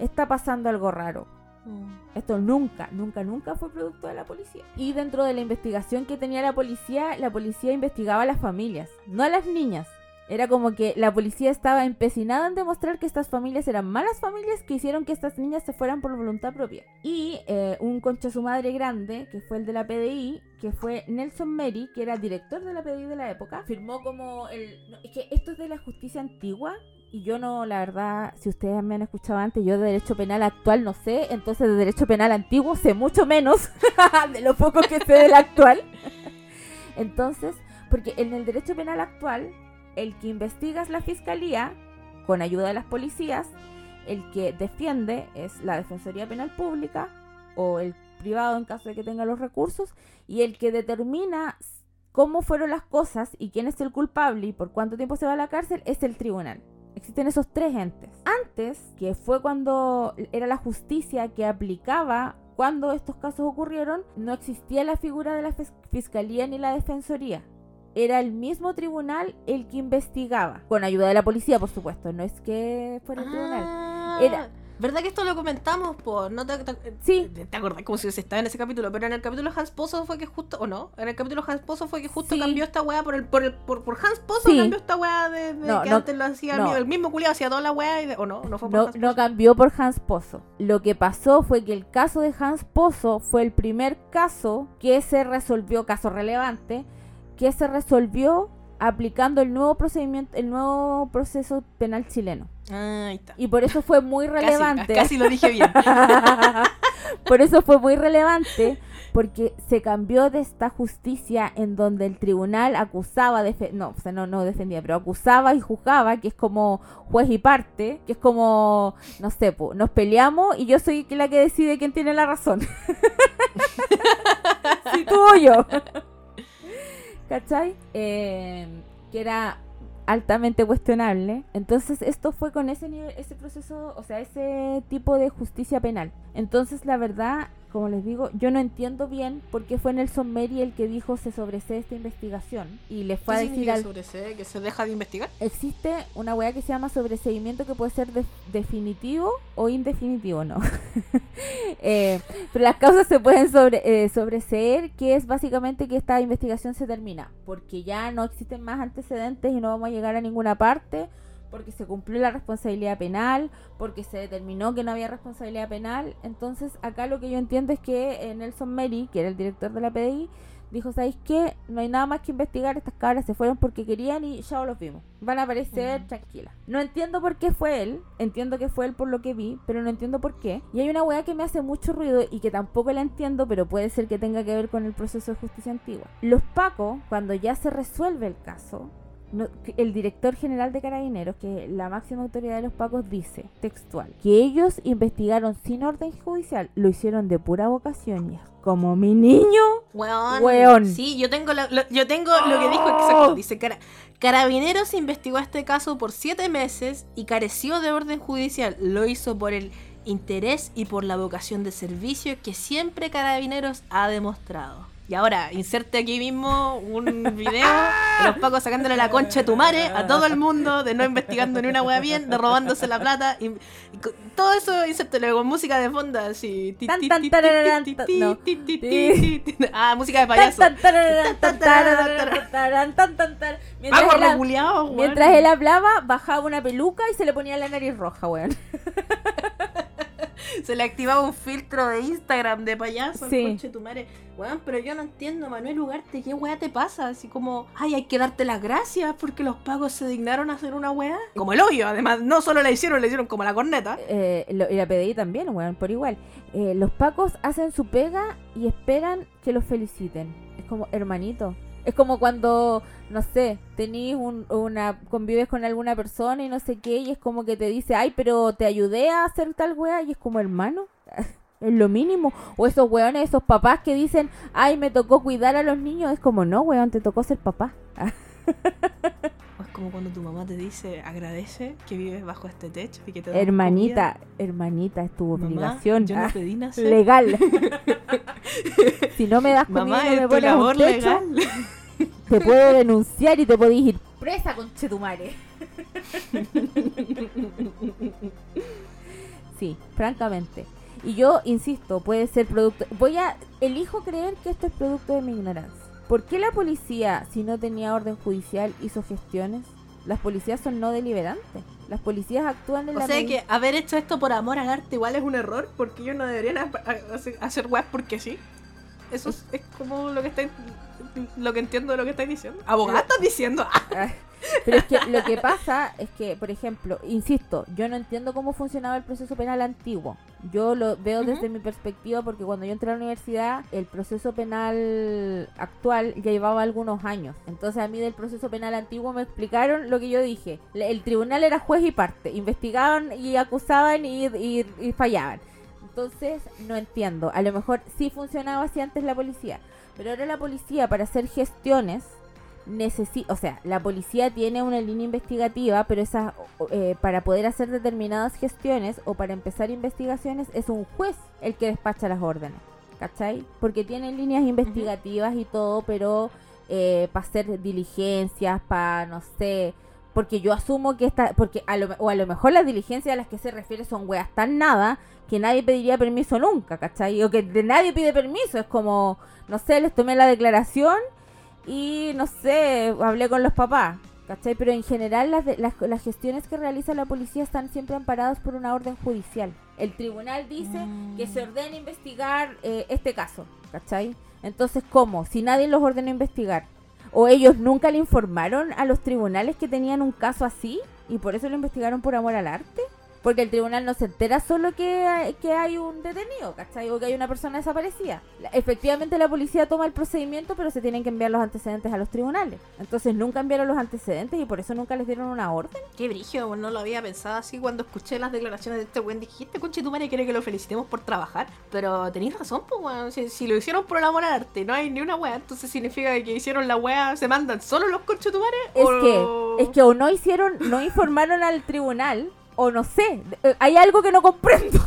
está pasando algo raro. Mm. Esto nunca, nunca, nunca fue producto de la policía. Y dentro de la investigación que tenía la policía, la policía investigaba a las familias, no a las niñas. Era como que la policía estaba empecinada en demostrar que estas familias eran malas familias que hicieron que estas niñas se fueran por voluntad propia. Y eh, un concha su madre grande, que fue el de la PDI, que fue Nelson Mary, que era director de la PDI de la época, firmó como el... no, es que esto es de la justicia antigua, y yo no, la verdad, si ustedes me han escuchado antes, yo de derecho penal actual no sé, entonces de derecho penal antiguo sé mucho menos de lo poco que sé del actual. Entonces, porque en el derecho penal actual, el que investiga es la fiscalía, con ayuda de las policías, el que defiende es la Defensoría Penal Pública o el privado en caso de que tenga los recursos, y el que determina cómo fueron las cosas y quién es el culpable y por cuánto tiempo se va a la cárcel es el tribunal. Existen esos tres entes. Antes, que fue cuando era la justicia que aplicaba cuando estos casos ocurrieron, no existía la figura de la fis- fiscalía ni la defensoría. Era el mismo tribunal el que investigaba, con ayuda de la policía, por supuesto. No es que fuera el tribunal. Ah, Era- ¿Verdad que esto lo comentamos? Por, ¿No te, te- Sí. te, acordás como si se estaba en ese capítulo? Pero en el capítulo Hans Pozo fue que justo, ¿o no? En el capítulo Hans Pozo fue que justo Sí. cambió esta weá por el, por el, por, por Hans Pozo Sí. cambió esta weá de, de No, que no, antes lo hacía no. el, mismo culiado hacía toda la weá y de, ¿o no? No fue por No, Hans no Pozo. cambió por Hans Pozo. Lo que pasó fue que el caso de Hans Pozo fue el primer caso que se resolvió, caso relevante, que se resolvió aplicando el nuevo procedimiento, el nuevo proceso penal chileno. Ah, ahí está. Y por eso fue muy relevante. casi lo dije bien. por eso fue muy relevante porque se cambió de esta justicia en donde el tribunal acusaba, no, o sea, no, no defendía, pero acusaba y juzgaba, que es como juez y parte, que es como, no sé, po, nos peleamos y yo soy la que decide quién tiene la razón. si tú o yo. ¿Cachai? Eh, que era altamente cuestionable. Entonces esto fue con ese nivel, ese proceso, o sea, ese tipo de justicia penal. Entonces la verdad, como les digo, yo no entiendo bien por qué fue Nelson Mary el que dijo se sobresee esta investigación y le fue a ¿Qué decir al... que se deja de investigar? Existe una weá que se llama sobreseimiento que puede ser de- definitivo o indefinitivo, ¿no? Eh, pero las causas se pueden sobre, eh, sobreseer, que es básicamente que esta investigación se termina, porque ya no existen más antecedentes y no vamos a llegar a ninguna parte, porque se cumplió la responsabilidad penal, porque se determinó que no había responsabilidad penal. Entonces, acá lo que yo entiendo es que eh, Nelson Mary, que era el director de la PDI, dijo, ¿sabéis qué? No hay nada más que investigar, estas cabras se fueron porque querían y ya los vimos. Van a aparecer Mm. tranquilas. No entiendo por qué fue él, entiendo que fue él por lo que vi, pero no entiendo por qué. Y hay una weá que me hace mucho ruido y que tampoco la entiendo, pero puede ser que tenga que ver con el proceso de justicia antigua. Los pacos, cuando ya se resuelve el caso, no- el director general de Carabineros, que la máxima autoridad de los pacos, dice, textual, que ellos investigaron sin orden judicial, lo hicieron de pura vocación. Y es como mi niño. Weón. Weón. Sí, yo tengo, la- lo, yo tengo lo que dijo exacto. Dice, cara, Carabineros investigó este caso por siete meses y careció de orden judicial. Lo hizo por el interés y por la vocación de servicio que siempre Carabineros ha demostrado. Y ahora, inserte aquí mismo un video de los pacos sacándole la concha de tu madre a todo el mundo, de no investigando ni una wea bien, de robándose la plata. Y, todo eso, insértelo con música de fondo, así. Ah, música de payaso. Mientras él. Mientras él hablaba, bajaba una peluca y se le ponía la nariz roja, weón. Se le activaba un filtro de Instagram de payaso. Sí. Conche tu madre. Weón, pero yo no entiendo, Manuel Ugarte, ¿qué weá te pasa? Así como, ay, hay que darte las gracias porque los pagos se dignaron a hacer una weá. Como el hoyo, además, no solo la hicieron, la hicieron como la corneta. Eh, lo- y la PDI también, weón, por igual. Eh, los pacos hacen su pega y esperan que los feliciten. Es como, hermanito. Es como cuando, no sé, tenís un, una, convives con alguna persona y no sé qué, y es como que te dice, ay, pero te ayudé a hacer tal weá, y es como, hermano, es lo mínimo. O esos weones, esos papás que dicen, ay, me tocó cuidar a los niños, es como, no, weón, te tocó ser papá. O es como cuando tu mamá te dice, agradece que vives bajo este techo y que te Hermanita, hermanita, es tu. Mamá, obligación. yo no Ah, pedí nacer. legal. si no me das comida Mamá, y no me pones un techo, legal. Te puedo denunciar y te podéis ir presa con Chetumare. sí, francamente. Y yo insisto, puede ser producto. Voy a. Elijo creer que esto es producto de mi ignorancia. ¿Por qué la policía, si no tenía orden judicial, hizo gestiones? Las policías son no deliberantes. Las policías actúan en O la sea medida- que haber hecho esto por amor al arte igual es un error, porque ellos no deberían ha- ha- hacer, weas porque sí. Eso es, es como lo que está lo que entiendo de lo que estáis diciendo. Abogada estás diciendo. Pero es que lo que pasa es que, por ejemplo, insisto, yo no entiendo cómo funcionaba el proceso penal antiguo. Yo lo veo desde mi perspectiva porque cuando yo entré a la universidad, el proceso penal actual ya llevaba algunos años. Entonces a mí del proceso penal antiguo me explicaron lo que yo dije. El tribunal era juez y parte. Investigaban y acusaban y, y- y fallaban. Entonces no entiendo. A lo mejor sí funcionaba así antes la policía. Pero ahora la policía para hacer gestiones necesita, o sea, la policía tiene una línea investigativa, pero esa o- eh, para poder hacer determinadas gestiones o para empezar investigaciones es un juez el que despacha las órdenes, ¿cachai? Porque tienen líneas investigativas y todo, pero para hacer diligencias, para no sé, porque yo asumo que esta, porque a lo, o a lo mejor las diligencias a las que se refiere son weas tan nada que nadie pediría permiso nunca, ¿cachai? O que de nadie pide permiso, es como, no sé, les tomé la declaración y no sé, hablé con los papás, ¿cachai? Pero en general las, de- las, las gestiones que realiza la policía están siempre amparadas por una orden judicial. El tribunal dice que se ordena investigar eh, este caso, ¿cachai? Entonces, ¿cómo? Si nadie los ordena investigar. ¿O ellos nunca le informaron a los tribunales que tenían un caso así y por eso lo investigaron por amor al arte? Porque el tribunal no se entera solo que hay, que hay un detenido, ¿cachai? O que hay una persona desaparecida. Efectivamente la policía toma el procedimiento, pero se tienen que enviar los antecedentes a los tribunales. Entonces nunca enviaron los antecedentes y por eso nunca les dieron una orden. Qué brillo, no lo había pensado así cuando escuché las declaraciones de este weón. Dijiste, conche tu madre quiere que lo felicitemos por trabajar. Pero tenéis razón, pues. Si, si lo hicieron por amor al arte, no hay ni una wea, entonces significa que hicieron la wea, se mandan solo los conche tu madre. Es o- que, es que o no hicieron, no informaron al tribunal, o no sé, eh, hay algo que no comprendo.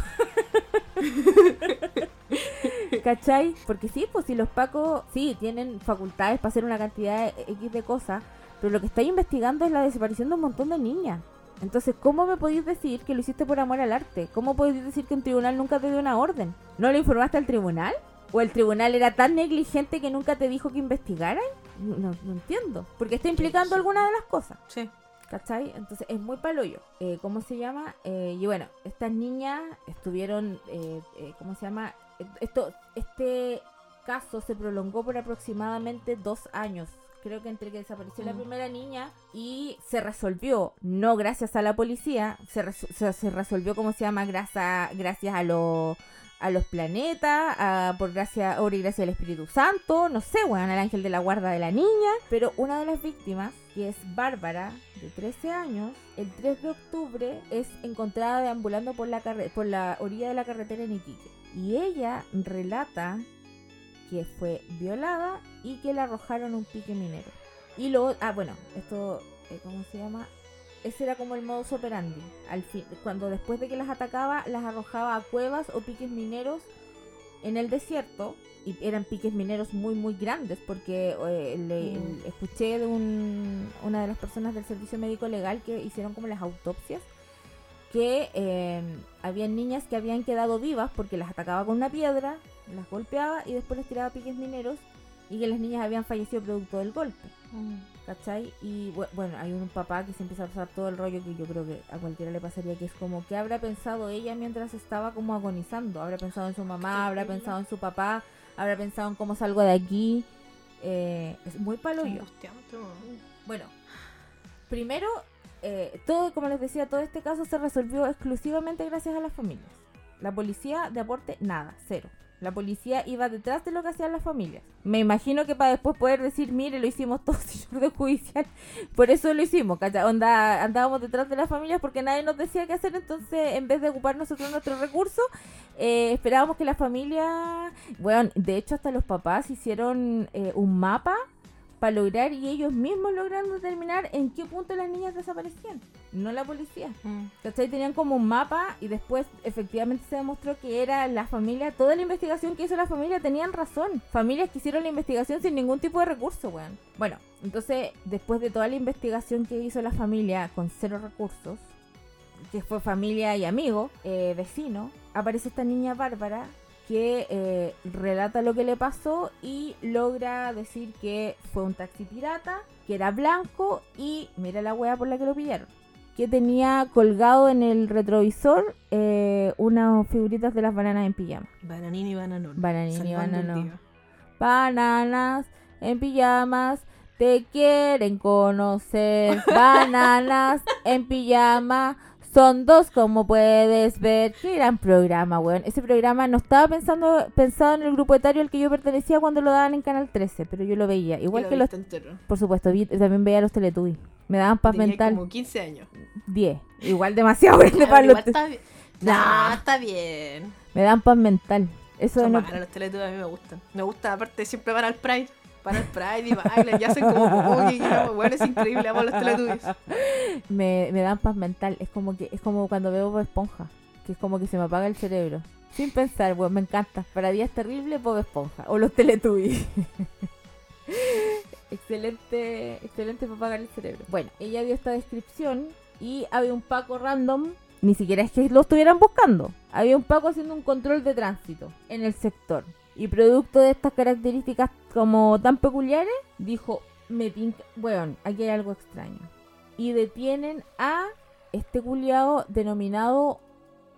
¿Cachai? Porque sí, pues si los pacos, sí, tienen facultades para hacer una cantidad de- X de cosas, pero lo que estáis investigando es la desaparición de un montón de niñas. Entonces, ¿cómo me podéis decir que lo hiciste por amor al arte? ¿Cómo podéis decir que un tribunal nunca te dio una orden? ¿No le informaste al tribunal? ¿O el tribunal era tan negligente que nunca te dijo que investigaran? No, no- no entiendo. Porque está implicando alguna de las cosas. Sí. ¿Cachai? Entonces es muy paloyo. Eh, ¿Cómo se llama? Eh, y bueno, estas niñas estuvieron, eh, eh, ¿cómo se llama? Esto, este caso se prolongó por aproximadamente dos años. Creo que entre que desapareció la Mm. primera niña y se resolvió, no gracias a la policía, se, resu- se, se resolvió, ¿cómo se llama? Gracias, gracias a los a los planetas, a, por gracia, obra y gracia del Espíritu Santo, no sé, weón, al ángel de la guarda de la niña. Pero una de las víctimas, que es Bárbara, de 13 años, el 3 de octubre es encontrada deambulando por la, por la orilla de la carretera en Iquique. Y ella relata que fue violada y que le arrojaron un pique minero. Y luego, ah, bueno, esto, eh, ¿cómo se llama? Ese era como el modus operandi. Al fin, cuando después de que las atacaba, las arrojaba a cuevas o piques mineros en el desierto. Y eran piques mineros muy, muy grandes, porque eh, le- Mm. escuché de un- una de las personas del servicio médico legal que hicieron como las autopsias que eh, habían niñas que habían quedado vivas porque las atacaba con una piedra, las golpeaba y después les tiraba piques mineros y que las niñas habían fallecido producto del golpe. ¿Cachai? Y bu- bueno, hay un papá que se empieza a pasar todo el rollo que yo creo que a cualquiera le pasaría, que es como, ¿qué habrá pensado ella mientras estaba como agonizando? ¿Habrá pensado en su mamá? ¿Habrá pensado en su papá? ¿Habrá pensado en cómo salgo de aquí? Eh, es muy palo weón. Bueno, primero, eh, todo, como les decía, todo este caso se resolvió exclusivamente gracias a las familias. La policía de aporte, nada, cero. La policía iba detrás de lo que hacían las familias. Me imagino que para después poder decir, mire, lo hicimos todo sin orden judicial. Por eso lo hicimos, ¿cachai? Andábamos detrás de las familias porque nadie nos decía qué hacer. Entonces, en vez de ocupar nosotros nuestros recursos, eh, esperábamos que la familia... Bueno, de hecho, hasta los papás hicieron eh, un mapa para lograr y ellos mismos lograron determinar en qué punto las niñas desaparecían, no la policía. Mm. ¿Cachai? Tenían como un mapa y después efectivamente se demostró que era la familia, toda la investigación que hizo la familia tenían razón. Familias que hicieron la investigación sin ningún tipo de recurso, weón. Bueno, entonces después de toda la investigación que hizo la familia con cero recursos, que fue familia y amigo, eh, vecino, aparece esta niña Bárbara que eh, relata lo que le pasó y logra decir que fue un taxi pirata, que era blanco y mira la wea por la que lo pillaron. Que tenía colgado en el retrovisor eh, unas figuritas de las bananas en pijama. Bananini y bananón. Bananini y bananón. Bananas en pijamas, te quieren conocer. Bananas en pijama, son dos como puedes ver. Qué gran programa, weón. Ese programa no estaba pensando pensado en el grupo etario al que yo pertenecía cuando lo daban en Canal 13, pero yo lo veía. Igual lo que los, entero. por supuesto, vi- también veía los Teletubbies. Me daban paz Tenía mental como 15 años. 10. Igual demasiado grande para los está bien. Nah. No, está bien. Me dan paz mental. Eso no... bacanas los Teletubbies, a mí me gustan. Me gusta, aparte, siempre van al Pride. Van al Pride y bailan y hacen como y no, bueno, es increíble, amo los Teletubbies. me, me dan paz mental. Es como que es como cuando veo Bob Esponja, que es como que se me apaga el cerebro. Sin pensar, weón, me encanta. Para días terribles, Bob Esponja. O los Teletubbies. excelente, excelente para apagar el cerebro. Bueno, ella dio esta descripción y había un Paco random. Ni siquiera es que lo estuvieran buscando. Había un Paco haciendo un control de tránsito en el sector. Y producto de estas características como tan peculiares, dijo, me. Bueno, aquí hay algo extraño y detienen a este culiao denominado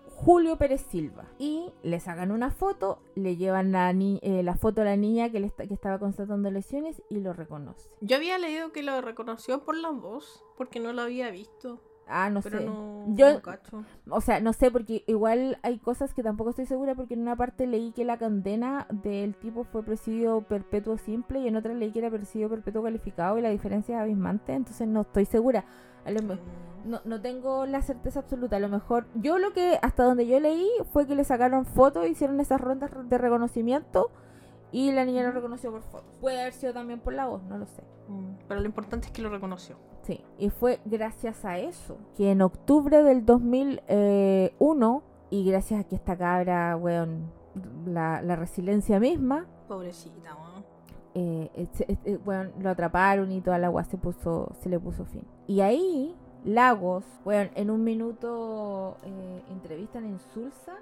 Julio Pérez Silva. Y le sacan una foto, le llevan la, ni- eh, la foto a la niña que, le que estaba constatando lesiones y lo reconoce. Yo había leído que lo reconoció por la voz, porque no lo había visto. Ah, no pero sé. no, Yo- no cacho. O sea, no sé, porque igual hay cosas que tampoco estoy segura, porque en una parte leí que la condena del tipo fue presidio perpetuo simple y en otra leí que era presidio perpetuo calificado y la diferencia es abismante, entonces no estoy segura. A lo me- No, no tengo la certeza absoluta. A lo mejor, yo lo que hasta donde yo leí fue que le sacaron fotos, hicieron esas rondas de reconocimiento y la niña lo reconoció por fotos. Puede haber sido también por la voz, no lo sé. Mm, Pero lo importante es que lo reconoció. Sí, y fue gracias a eso que en octubre del 2001 y gracias a que esta cabra, weón, la, la resiliencia misma, Pobrecita, weón. eh, eh, se- eh, eh, bueno, lo atraparon y toda la agua se puso, se le puso fin. Y ahí, Lagos, bueno, en un minuto eh, entrevistan a Insulza,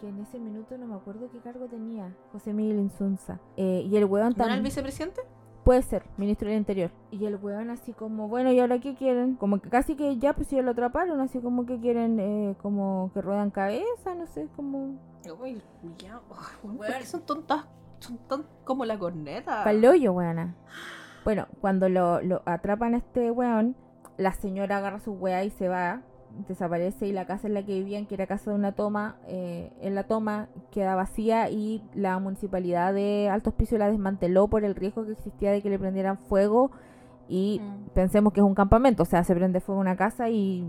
que en ese minuto no me acuerdo qué cargo tenía, José Miguel Insunza. Eh, y el weón ¿No era el también... vicepresidente? Puede ser, ministro del Interior. Y el weón así como, bueno, ¿y ahora qué quieren? Como que casi que ya pues ya lo atraparon, así como que quieren, eh, como que ruedan cabeza, no sé, como... Uy, ya. Uy, weón, ¿Por Weón. qué son tontas? Son tan como la corneta. Pa'l hoyo, weona. Bueno, cuando lo, lo atrapan a este weón, la señora agarra su weá y se va. Desaparece y la casa en la que vivían, que era casa de una toma, eh, en la toma queda vacía y la municipalidad de Alto Hospicio la desmanteló por el riesgo que existía de que le prendieran fuego y Mm. pensemos que es un campamento, o sea, se prende fuego una casa y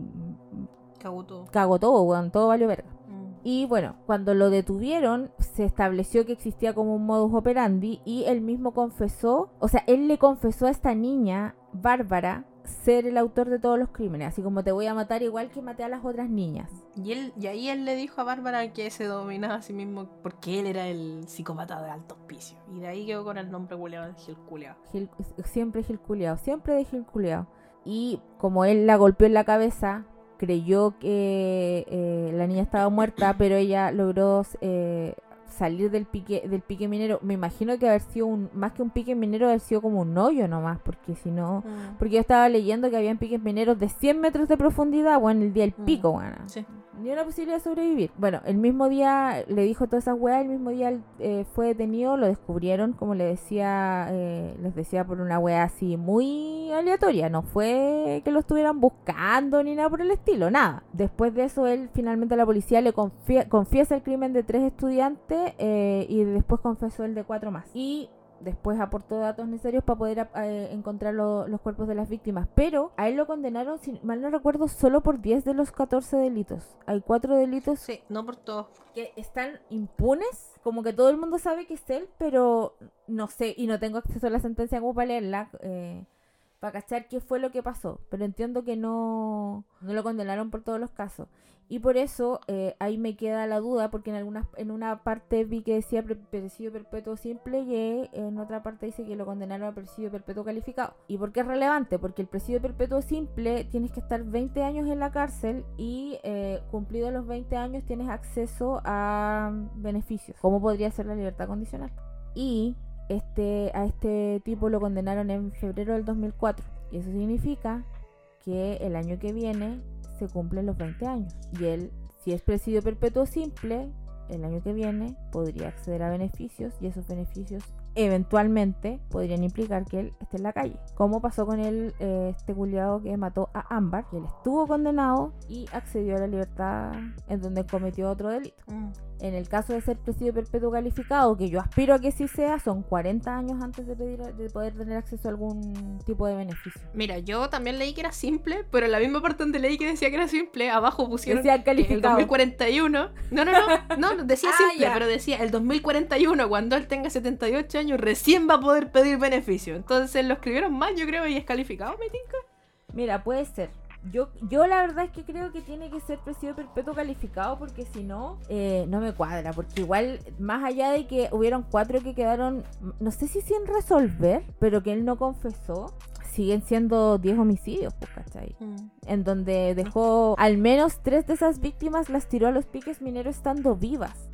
Cagó todo. cagó todo, weón, todo valió verga. Mm. Y bueno, cuando lo detuvieron, se estableció que existía como un modus operandi y él mismo confesó, o sea, él le confesó a esta niña, Bárbara, ser el autor de todos los crímenes, así como te voy a matar igual que maté a las otras niñas. Y, él, y ahí él le dijo a Bárbara que se dominaba a sí mismo porque él era el psicópata de alto hospicio. Y de ahí quedó con el nombre culeado de Gil Culeado. Gil- siempre Gil culiao, siempre de Gil culiao. Y como él la golpeó en la cabeza, creyó que eh, la niña estaba muerta, pero ella logró eh, salir del pique del pique minero. Me imagino que haber sido un más que un pique minero, haber sido como un hoyo nomás, porque si no... Porque yo estaba leyendo que habían piques mineros de 100 metros de profundidad, bueno, el día del Mm. pico, bueno. Sí. Ni una posibilidad de sobrevivir. Bueno, el mismo día le dijo todas esas weas, el mismo día eh, fue detenido, lo descubrieron, como le decía, eh, les decía por una wea así muy aleatoria. No fue que lo estuvieran buscando ni nada por el estilo, nada. Después de eso, él finalmente a la policía le confie- confiesa el crimen de tres estudiantes eh, y después confesó el de cuatro más. Y después aportó datos necesarios para poder eh, encontrar lo- los cuerpos de las víctimas. Pero a él lo condenaron, si mal no recuerdo, solo por 10 de los 14 delitos. Hay cuatro delitos Sí, no por todo. que están impunes, como que todo el mundo sabe que es él, pero no sé, y no tengo acceso a la sentencia como para leerla, eh, para cachar qué fue lo que pasó. Pero entiendo que no, no lo condenaron por todos los casos. Y por eso eh, ahí me queda la duda, porque en algunas en una parte vi que decía pre- presidio perpetuo simple y en otra parte dice que lo condenaron a presidio perpetuo calificado. ¿Y por qué es relevante? Porque el presidio perpetuo simple tienes que estar 20 años en la cárcel y eh, cumplidos los 20 años tienes acceso a beneficios, como podría ser la libertad condicional. Y este a este tipo lo condenaron en febrero del 2004 y eso significa que el año que viene se cumplen los 20 años. Y él, si es presidio perpetuo simple, el año que viene podría acceder a beneficios y esos beneficios eventualmente podrían implicar que él esté en la calle. Como pasó con el, eh, este culiado que mató a Ámbar, que él estuvo condenado y accedió a la libertad en donde cometió otro delito. Mm. En el caso de ser presidio perpetuo calificado, que yo aspiro a que sí sea, son 40 años antes de, pedir, de poder tener acceso a algún tipo de beneficio. Mira, yo también leí que era simple, pero en la misma parte donde leí que decía que era simple, abajo pusieron Decía que el calificado. 2041. No, no, no, no, decía Ah, simple, pero decía el 2041, cuando él tenga 78 años, recién va a poder pedir beneficio. Entonces lo escribieron mal, yo creo, y es calificado, me tinca. Mira, puede ser. Yo, yo la verdad es que creo que tiene que ser presidio perpetuo calificado porque si no, eh, no me cuadra. Porque igual, más allá de que hubieron cuatro que quedaron, no sé si sin resolver, pero que él no confesó, siguen siendo 10 homicidios, pues, ¿cachai? En donde dejó al menos tres de esas víctimas las tiró a los piques mineros estando vivas.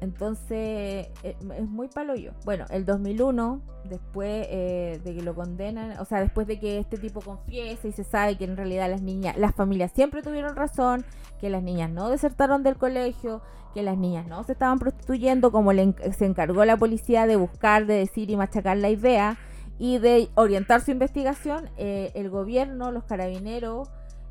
Entonces eh, es muy palo yo. Bueno, el 2001, después eh, de que lo condenan, o sea, después de que este tipo confiese y se sabe que en realidad las niñas, las familias siempre tuvieron razón, que las niñas no desertaron del colegio, que las niñas no se estaban prostituyendo, como le se encargó la policía de buscar, de decir y machacar la idea y de orientar su investigación, eh, el gobierno, los carabineros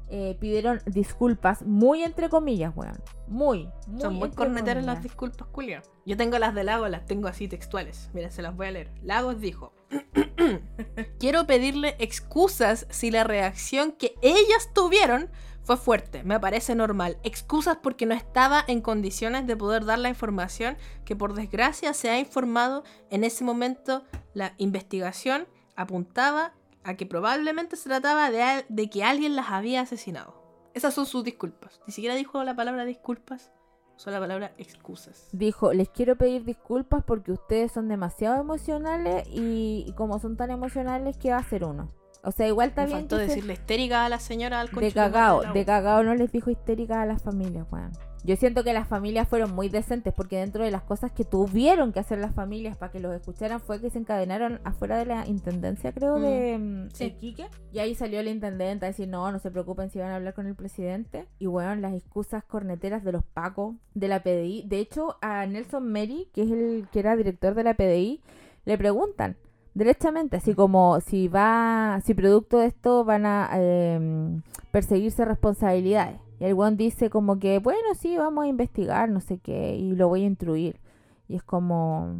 eh, pidieron disculpas, muy entre comillas, weón. Muy, muy Son muy corneteras las disculpas, Julián. Yo tengo las de Lagos, las tengo así textuales. Mira, se las voy a leer. Lagos dijo: Quiero pedirle excusas si la reacción que ellas tuvieron fue fuerte. Me parece normal. Excusas porque no estaba en condiciones de poder dar la información que por desgracia se ha informado en ese momento. La investigación apuntaba a que probablemente se trataba de, de que alguien las había asesinado. Esas son sus disculpas. Ni siquiera dijo la palabra disculpas, usó la palabra excusas. Dijo, les quiero pedir disculpas porque ustedes son demasiado emocionales y, y como son tan emocionales, ¿qué va a hacer uno? O sea, igual está Me bien faltó que se- decirle histérica a la señora al de cagao, de cagao no les dijo histérica a las familias, weón. Yo siento que las familias fueron muy decentes porque dentro de las cosas que tuvieron que hacer las familias para que los escucharan fue que se encadenaron afuera de la intendencia, creo, Mm, de mm, sí. Iquique. Y ahí salió la intendente a decir, no, no se preocupen si van a hablar con el presidente. Y bueno, las excusas corneteras de los pacos, de la PDI. De hecho, a Nelson Mary, que es el que era director de la PDI, le preguntan derechamente, así como si va, si producto de esto van a eh, perseguirse responsabilidades. Y el weón dice como que, bueno, sí, vamos a investigar, no sé qué, y lo voy a instruir. Y es como,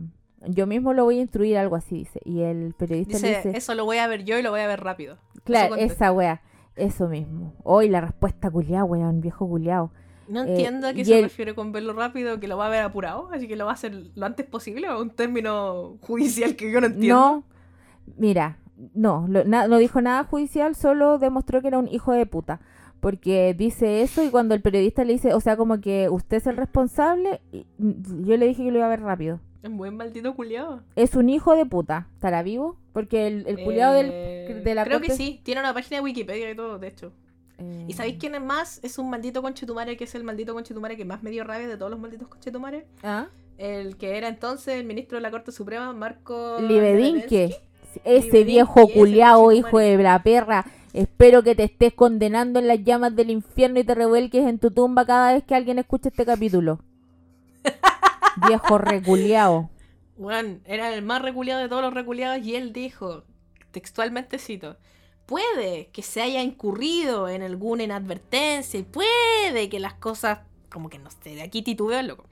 yo mismo lo voy a instruir, algo así, dice. Y el periodista Dice, le dice, eso lo voy a ver yo y lo voy a ver rápido. claro, esa wea, eso mismo. Hoy la respuesta culiao, weón, viejo culiao. No Eh, entiendo a qué se el- refiere con verlo rápido, que lo va a ver apurado, así que lo va a hacer lo antes posible, o un término judicial que yo no entiendo. No, mira, no, lo- na- no dijo nada judicial, solo demostró que era un hijo de puta. Porque dice eso y cuando el periodista le dice, o sea, como que usted es el responsable, y- mm, yo le dije que lo iba a ver rápido. Es muy maldito culiado. Es un hijo de puta. ¿Estará vivo? Porque el, el culiao del, de la Eh, Creo que sí, tiene una página de Wikipedia y todo, de hecho. Eh, ¿Y sabéis quién es más? Es un maldito conchetumare que es el maldito conchetumare que más me dio rabia de todos los malditos conchetumares. ¿Ah? El que era entonces el ministro de la Corte Suprema, Marco Libedinque. Ese viejo ese culiao, hijo de la perra. Espero que te estés condenando en las llamas del infierno y te revuelques en tu tumba cada vez que alguien escuche este capítulo. viejo reculeado. Bueno, era el más reculeado de todos los reculeados y él dijo, textualmente cito, puede que se haya incurrido en alguna inadvertencia y puede que las cosas, como que no sé, de aquí titubeo loco,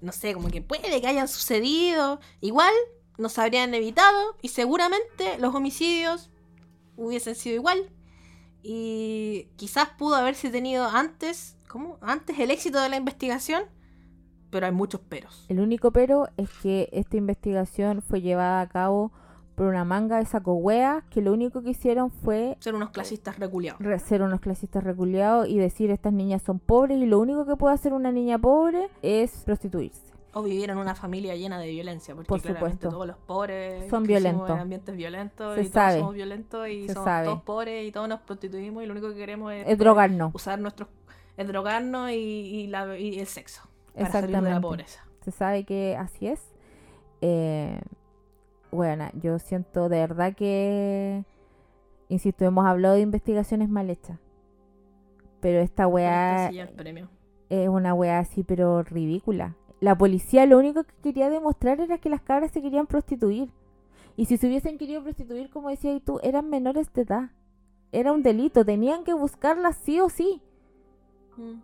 no sé, como que puede que hayan sucedido, igual nos habrían evitado y seguramente los homicidios hubiesen sido igual y quizás pudo haberse tenido antes, ¿cómo? Antes el éxito de la investigación, pero hay muchos peros. El único pero es que esta investigación fue llevada a cabo por una manga de saco hueas que lo único que hicieron fue Ser unos clasistas reculeados. re- ser unos clasistas reculeados y decir estas niñas son pobres y lo único que puede hacer una niña pobre es prostituirse. O vivir en una familia llena de violencia, porque Por supuesto. todos los pobres Son violentos. en ambientes violentos Se y todos sabe. somos violentos y Se somos sabe. todos pobres y todos nos prostituimos y lo único que queremos es, Es drogarnos. usar nuestros es drogarnos y, y la- y el sexo para salir de la pobreza. Se sabe que así es. Eh, bueno, yo siento de verdad que, insisto, hemos hablado de investigaciones mal hechas. Pero esta weá Este sí premio. es una weá así, pero ridícula. La policía lo único que quería demostrar era que las cabras se querían prostituir. Y si se hubiesen querido prostituir, como decías tú, eran menores de edad. Era un delito, tenían que buscarlas sí o sí. Mm.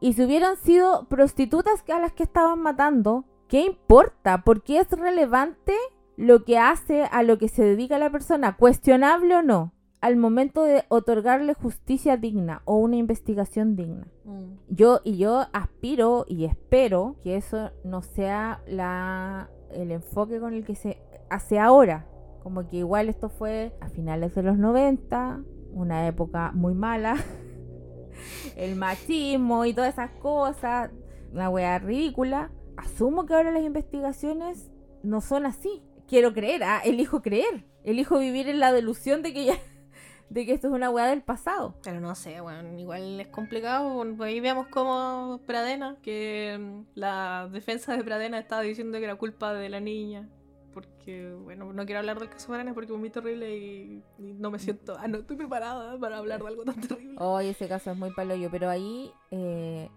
Y si hubieran sido prostitutas a las que estaban matando, ¿qué importa? Porque es relevante lo que hace a lo que se dedica la persona, cuestionable o no, al momento de otorgarle justicia digna o una investigación digna. Mm. Yo y yo aspiro y espero que eso no sea la el enfoque con el que se hace ahora. Como que igual esto fue a finales de los 90, una época muy mala. El machismo y todas esas cosas, una wea ridícula. Asumo que ahora las investigaciones no son así. Quiero creer, ah, elijo creer. Elijo vivir en la delusión de que ya de que esto es una wea del pasado. Pero no sé, bueno, igual es complicado. bueno, Ahí vemos como Pradena, que mm, la defensa de Pradena estaba diciendo que era culpa de la niña. Porque, bueno, no quiero hablar del caso Pradena porque es muy terrible y, y no me siento, ah, no estoy preparada para hablar de algo tan terrible. Oye, ese caso es muy paloyo, pero ahí, eh,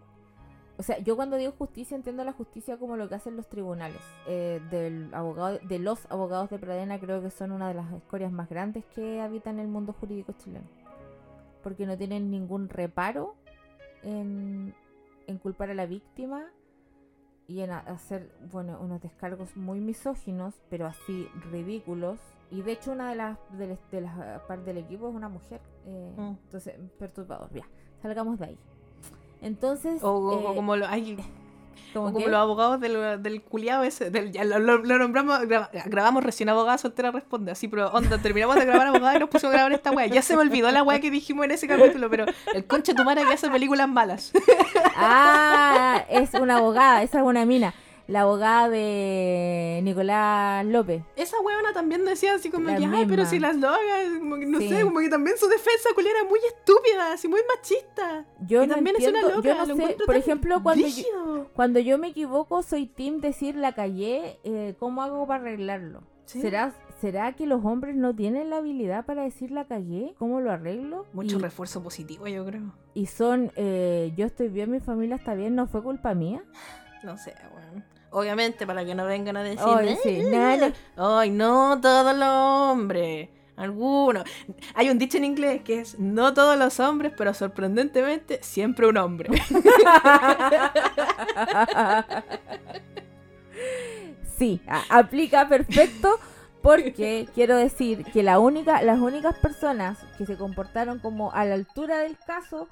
o sea, yo cuando digo justicia entiendo la justicia como lo que hacen los tribunales. Eh, del abogado, de los abogados de Pradena creo que son una de las escorias más grandes que habitan el mundo jurídico chileno. Porque no tienen ningún reparo en, en culpar a la víctima y en hacer, bueno, unos descargos muy misóginos, pero así ridículos. Y de hecho una de las de, las- de las del equipo es una mujer. eh, Mm. Entonces, perturbador. Ya, salgamos de ahí. Entonces, O, eh, como, lo, ay, como los abogados del, del culiado ese, del, ya lo, lo- lo nombramos, gra- grabamos recién abogada soltera responde, así, pero onda, terminamos de grabar abogada y nos pusimos a grabar esta wea. Ya se me olvidó la wea que dijimos en ese capítulo, pero el concha tu madre que hace películas malas. Ah, es una abogada, esa es una mina. La abogada de Nicolás López. Esa weona también decía así como La que, ay, pero si las drogas, como que no Sí. sé, como que también su defensa culiera es muy estúpida, así muy machista. Yo no también entiendo, es una loca, yo no lo sé, encuentro por ejemplo, cuando yo, cuando yo me equivoco, soy team decir la callé, eh, ¿cómo hago para arreglarlo? Sí. ¿Será, ¿Será que los hombres no tienen la habilidad para decir la callé? ¿Cómo lo arreglo? Mucho y, refuerzo positivo, yo creo. y son, eh, yo estoy bien, mi familia está bien, no fue culpa mía. No sé, weón. Obviamente, para que no vengan a decir, Ay, sí, "Ay, no, no. Ay, no todos los hombres. Algunos. Hay un dicho en inglés que es no todos los hombres, pero sorprendentemente siempre un hombre. sí, aplica perfecto porque quiero decir que la única, las únicas personas que se comportaron como a la altura del caso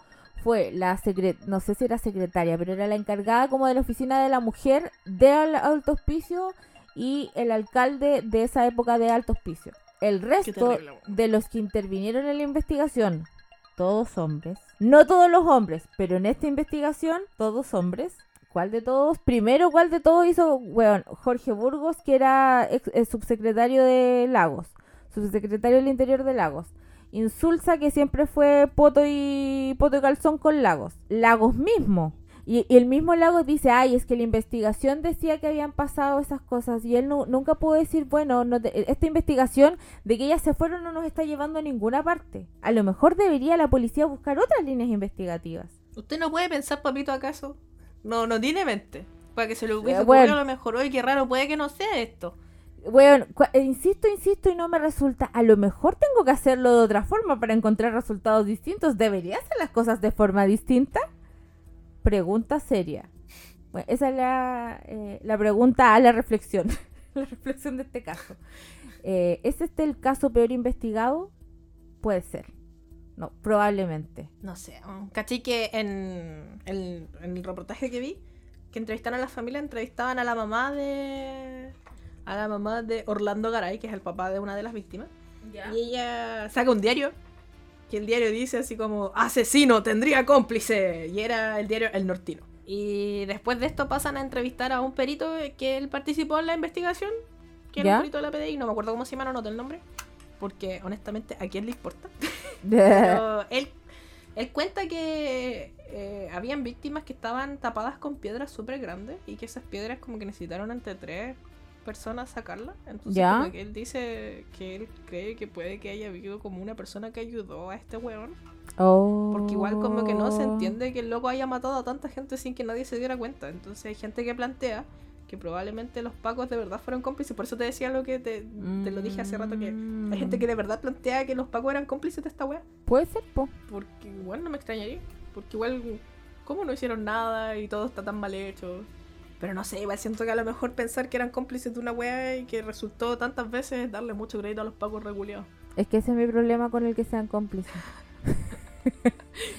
fue la secre no sé si era secretaria, pero era la encargada como de la oficina de la mujer de al- Alto Hospicio y el alcalde de esa época de Alto Hospicio. El resto de los que intervinieron en la investigación, todos hombres. No todos los hombres, pero en esta investigación, todos hombres. ¿Cuál de todos? Primero, ¿cuál de todos hizo, weón? Jorge Burgos, que era ex- subsecretario de Lagos, subsecretario del Interior de Lagos. Insulza, que siempre fue poto y, poto y calzón con Lagos. Lagos mismo. Y, y el mismo Lagos dice, ay, es que la investigación decía que habían pasado esas cosas. Y él nu- nunca pudo decir, bueno, no te- esta investigación de que ellas se fueron no nos está llevando a ninguna parte. A lo mejor debería la policía buscar otras líneas investigativas. ¿Usted no puede pensar, papito, acaso? No, no tiene mente. Para que se le hubiese Eh, ocurrido bueno. a lo mejor. Oye, qué raro, puede que no sea esto. Bueno, eh, insisto, insisto y no me resulta. A lo mejor tengo que hacerlo de otra forma para encontrar resultados distintos. ¿Debería hacer las cosas de forma distinta? Pregunta seria. Bueno, esa es la, eh, la pregunta a la reflexión. la reflexión de este caso. Eh, ¿Es este el caso peor investigado? Puede ser. No, probablemente. No sé. Caché que en el reportaje que vi, que entrevistaron a la familia, entrevistaban a la mamá de. A la mamá de Orlando Garay, que es el papá de una de las víctimas. Y ella saca un diario. Que el diario dice así como: Asesino, tendría cómplice. Y era el diario El Nortino. Y después de esto pasan a entrevistar a un perito que él participó en la investigación. Que era un perito de la PDI, no me acuerdo cómo se llama, no noté el nombre. Porque honestamente, ¿a quién le importa? Pero él, él cuenta que eh, habían víctimas que estaban tapadas con piedras súper grandes y que esas piedras como que necesitaron entre tres personas sacarlas. Entonces Ya. como que él dice que él cree que puede que haya habido como una persona que ayudó a este weón. Oh. Porque igual como que no se entiende que el loco haya matado a tanta gente sin que nadie se diera cuenta. Entonces hay gente que plantea que probablemente los pacos de verdad fueron cómplices. Por eso te decía lo que te, te lo dije hace rato que hay gente que de verdad plantea que los pacos eran cómplices de esta wea. Puede ser, po. Porque igual no me extrañaría. Porque igual, ¿cómo no hicieron nada y todo está tan mal hecho? Pero no sé, igual siento que a lo mejor pensar que eran cómplices de una wea y que resultó tantas veces es darle mucho crédito a los pacos reguleados. Es que ese es mi problema con el que sean cómplices.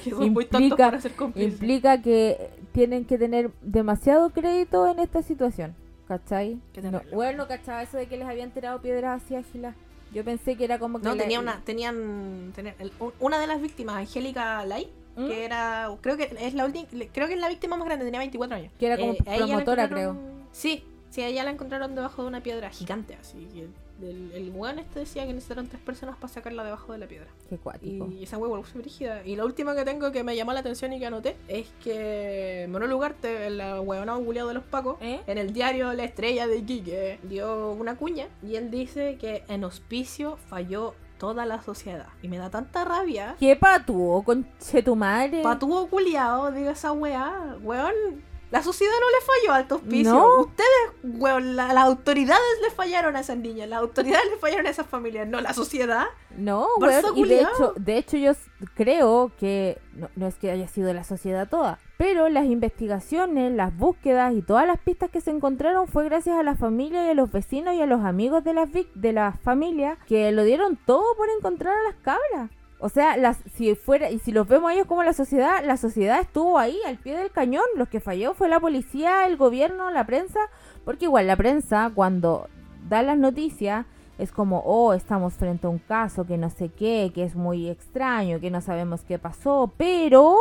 Que son muy tontos Implica- para ser cómplices. Implica que tienen que tener demasiado crédito en esta situación. ¿Cachai? No, bueno, ¿cachai? Eso de que les habían tirado piedras así ágilas. Yo pensé que era como que. No, la- tenía una, tenían, el- una de las víctimas, Angélica Lai, ¿Mm? que era, creo que es la última, creo que es la víctima más grande, tenía 24 años. Que era como Eh, promotora, encontraron- Sí, sí, ella la encontraron debajo de una piedra gigante, así que el, el weón este decía que necesitaron tres personas para sacarla debajo de la piedra. Qué cuático. Y esa hueá fue brígida. Y la última que tengo que me llamó la atención y que anoté es que Manuel Ugarte, el huevonado de los pacos, ¿Eh? en el diario La Estrella de Iquique, dio una cuña y él dice que en hospicio falló toda la sociedad. Y me da tanta rabia. ¿Qué patúo, conche tu madre? Patuvo culiado, diga esa weá. Weón, la sociedad no le falló al hospicio. No. Ustedes, weón, la- las autoridades le fallaron a esas niñas, las autoridades le fallaron a esas familias, no la sociedad. No, weón, y de hecho, de hecho yo creo que no, no es que haya sido la sociedad toda, pero las investigaciones, las búsquedas y todas las pistas que se encontraron fue gracias a la familia y a los vecinos y a los amigos de las de la familia que lo dieron todo por encontrar a las cabras. O sea, las, si fuera y si los vemos a ellos como la sociedad, la sociedad estuvo ahí al pie del cañón. Los que falló fue la policía, el gobierno, la prensa, porque igual la prensa cuando da las noticias es como, oh, estamos frente a un caso que no sé qué, que es muy extraño, que no sabemos qué pasó, pero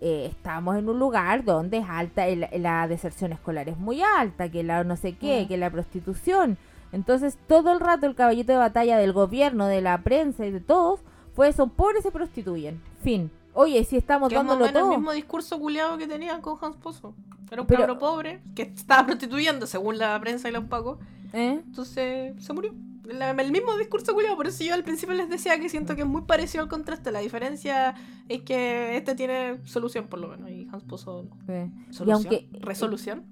eh, estamos en un lugar donde es alta, el- la deserción escolar es muy alta, que la no sé qué, Mm. que la prostitución. Entonces todo el rato el caballito de batalla del gobierno, de la prensa y de todos fue son pobres se prostituyen. Fin. Oye, si estamos Que dándolo menos el todo. mismo discurso culiado que tenían con Hans Pozo. Era un Pero- cabro pobre que estaba prostituyendo según la prensa y los pacos. ¿eh? Entonces se murió. La- el mismo discurso culiado, por eso yo al principio les decía que siento que es muy parecido al contraste. La diferencia es que este tiene solución por lo menos y Hans Pozo no. Eh. ¿Solución? aunque- ¿Resolución?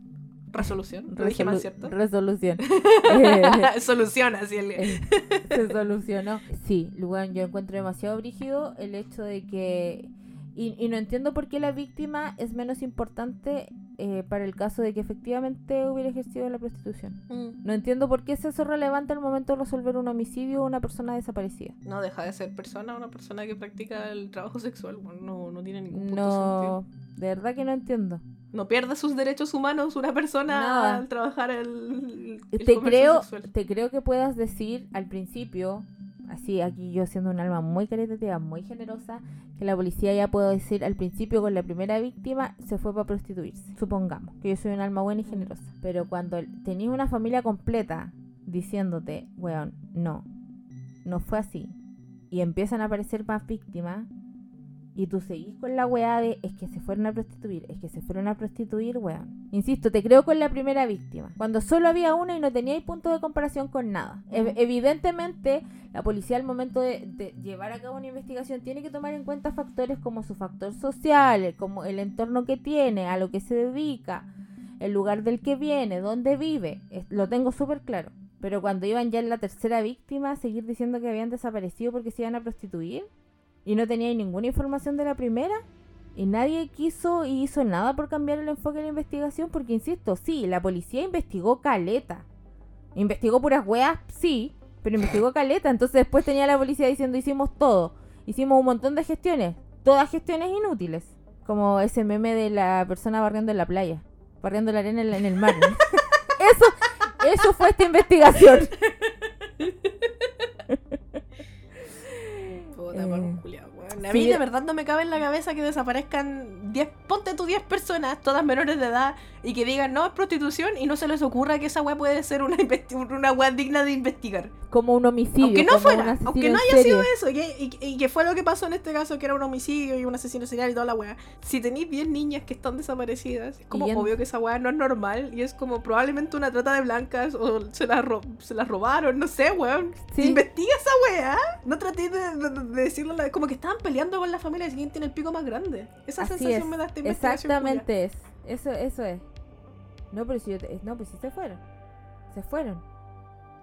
Resolución. Resolu- ¿cierto? resolución. Eh, Solución, así el... eh, se solucionó. Sí, bueno, yo encuentro demasiado brígido el hecho de que... Y, y no entiendo por qué la víctima es menos importante eh, para el caso de que efectivamente hubiera ejercido la prostitución. Mm. No entiendo por qué es eso relevante al momento de resolver un homicidio o una persona desaparecida. No deja de ser persona, una persona que practica el trabajo sexual. No, no tiene ningún punto No, de verdad que no entiendo. No pierde sus derechos humanos una persona Nada. al trabajar el, el te creo, sexual. te creo que puedas decir al principio, así aquí yo siendo un alma muy caritativa, muy generosa, que la policía ya puedo decir al principio con la primera víctima se fue para prostituirse. Supongamos que yo soy un alma buena y generosa. Pero cuando tenías una familia completa diciéndote, weón, no, no fue así. Y empiezan a aparecer más víctimas. Y tú seguís con la weá de es que se fueron a prostituir, es que se fueron a prostituir, weón. Insisto, te creo con la primera víctima. Cuando solo había una y no teníais punto de comparación con nada. Evidentemente, la policía al momento de, de llevar a cabo una investigación tiene que tomar en cuenta factores como su factor social, como el entorno que tiene, a lo que se dedica, el lugar del que viene, dónde vive. Es- lo tengo súper claro. Pero cuando iban ya en la tercera víctima, seguir diciendo que habían desaparecido porque se iban a prostituir y no tenía ninguna información de la primera y nadie quiso y hizo nada por cambiar el enfoque de la investigación porque insisto, sí, la policía investigó caleta. Investigó puras weas, sí, pero investigó caleta, entonces después tenía la policía diciendo hicimos todo, hicimos un montón de gestiones, todas gestiones inútiles, como ese meme de la persona barriendo en la playa, barriendo la arena en, el mar. eso, eso fue esta investigación. Puta, Eh, culiao. A mí de- de verdad no me cabe en la cabeza que desaparezcan 10, ponte tú 10 personas, todas menores de edad, y que digan, no, es prostitución, y no se les ocurra que esa weá puede ser una, una weá digna de investigar. Como un homicidio. aunque no fuera, aunque no haya sido eso, y que, y- y que fue lo que pasó en este caso, que era un homicidio y un asesino serial y toda la weá. Si tenéis 10 niñas que están desaparecidas, es como obvio que esa weá no es normal, y es como probablemente una trata de blancas, o se las, ro- se las robaron, no sé, weón. Sí. Investiga weá. No traté de, de- de decirlo, a la- como que estaban peleando con la familia de quién tiene el pico más grande. Esa Así sensación es, me da esta. Exactamente es. Eso, eso es. No, pero si yo te- no, pues si se fueron. Se fueron.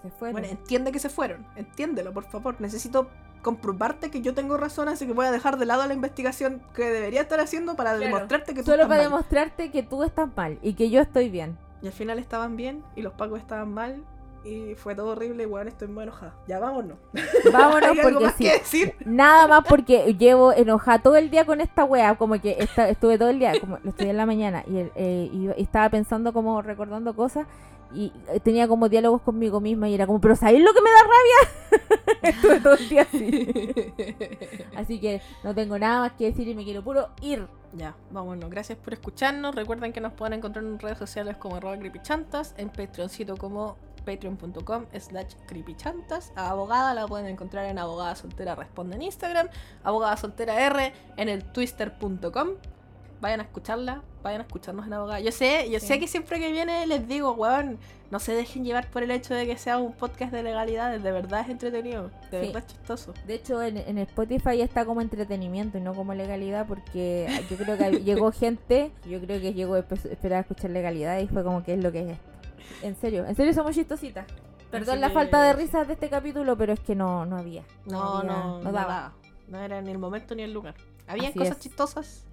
Se fueron. Bueno, entiende que se fueron. Entiéndelo, por favor. Necesito comprobarte que yo tengo razón, así que voy a dejar de lado la investigación que debería estar haciendo para Claro. demostrarte que tú Solo estás para mal. demostrarte que tú estás mal y que yo estoy bien. Y al final estaban bien y los pacos estaban mal y fue todo horrible bueno, estoy muy enojada. Ya vámonos. Vámonos ¿Hay algo porque más sí. que decir? Nada más porque llevo enojada todo el día con esta wea, como que esta- estuve todo el día, como lo estudié en la mañana y, eh, y estaba pensando como recordando cosas y eh, tenía como diálogos conmigo misma y era como, pero ¿sabéis lo que me da rabia? estuve todo el día así. Así que no tengo nada más que decir y me quiero puro ir. Ya, vámonos. Gracias por escucharnos. Recuerden que nos pueden encontrar en redes sociales como arroba creepychantas, en Patreoncito como patreon.com slash creepychantas. A abogada la pueden encontrar en abogada soltera responde en Instagram, abogada soltera R en el twister.com. Vayan a escucharla, vayan a escucharnos en abogada. Yo sé, yo Sí. sé que siempre que viene les digo, weón, no se dejen llevar por el hecho de que sea un podcast de legalidades, de verdad es entretenido, de Sí. verdad es chistoso. De hecho, en, en Spotify está como entretenimiento y no como legalidad porque yo creo que llegó gente, yo creo que llegó espe- esperaba escuchar legalidad y fue como que es lo que es. En serio, en serio somos chistositas. Perdón Así la que- falta de risas de este capítulo, pero es que no, no había. No, había- no, no, daba. No era ni el momento ni el lugar. Había Así cosas es. chistosas,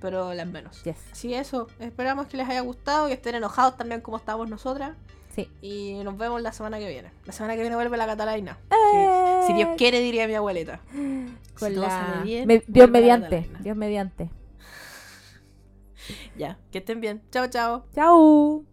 pero las menos. Yes. Así eso, esperamos que les haya gustado, que estén enojados también como estamos nosotras. Sí. Y nos vemos la semana que viene. La semana que viene vuelve la Catalina. ¡Eh! Si Dios quiere, diría mi abuelita. Con si todo la- sale bien, Me- Dios mediante. Dios mediante. Ya, que estén bien. Chao, chao. Chao.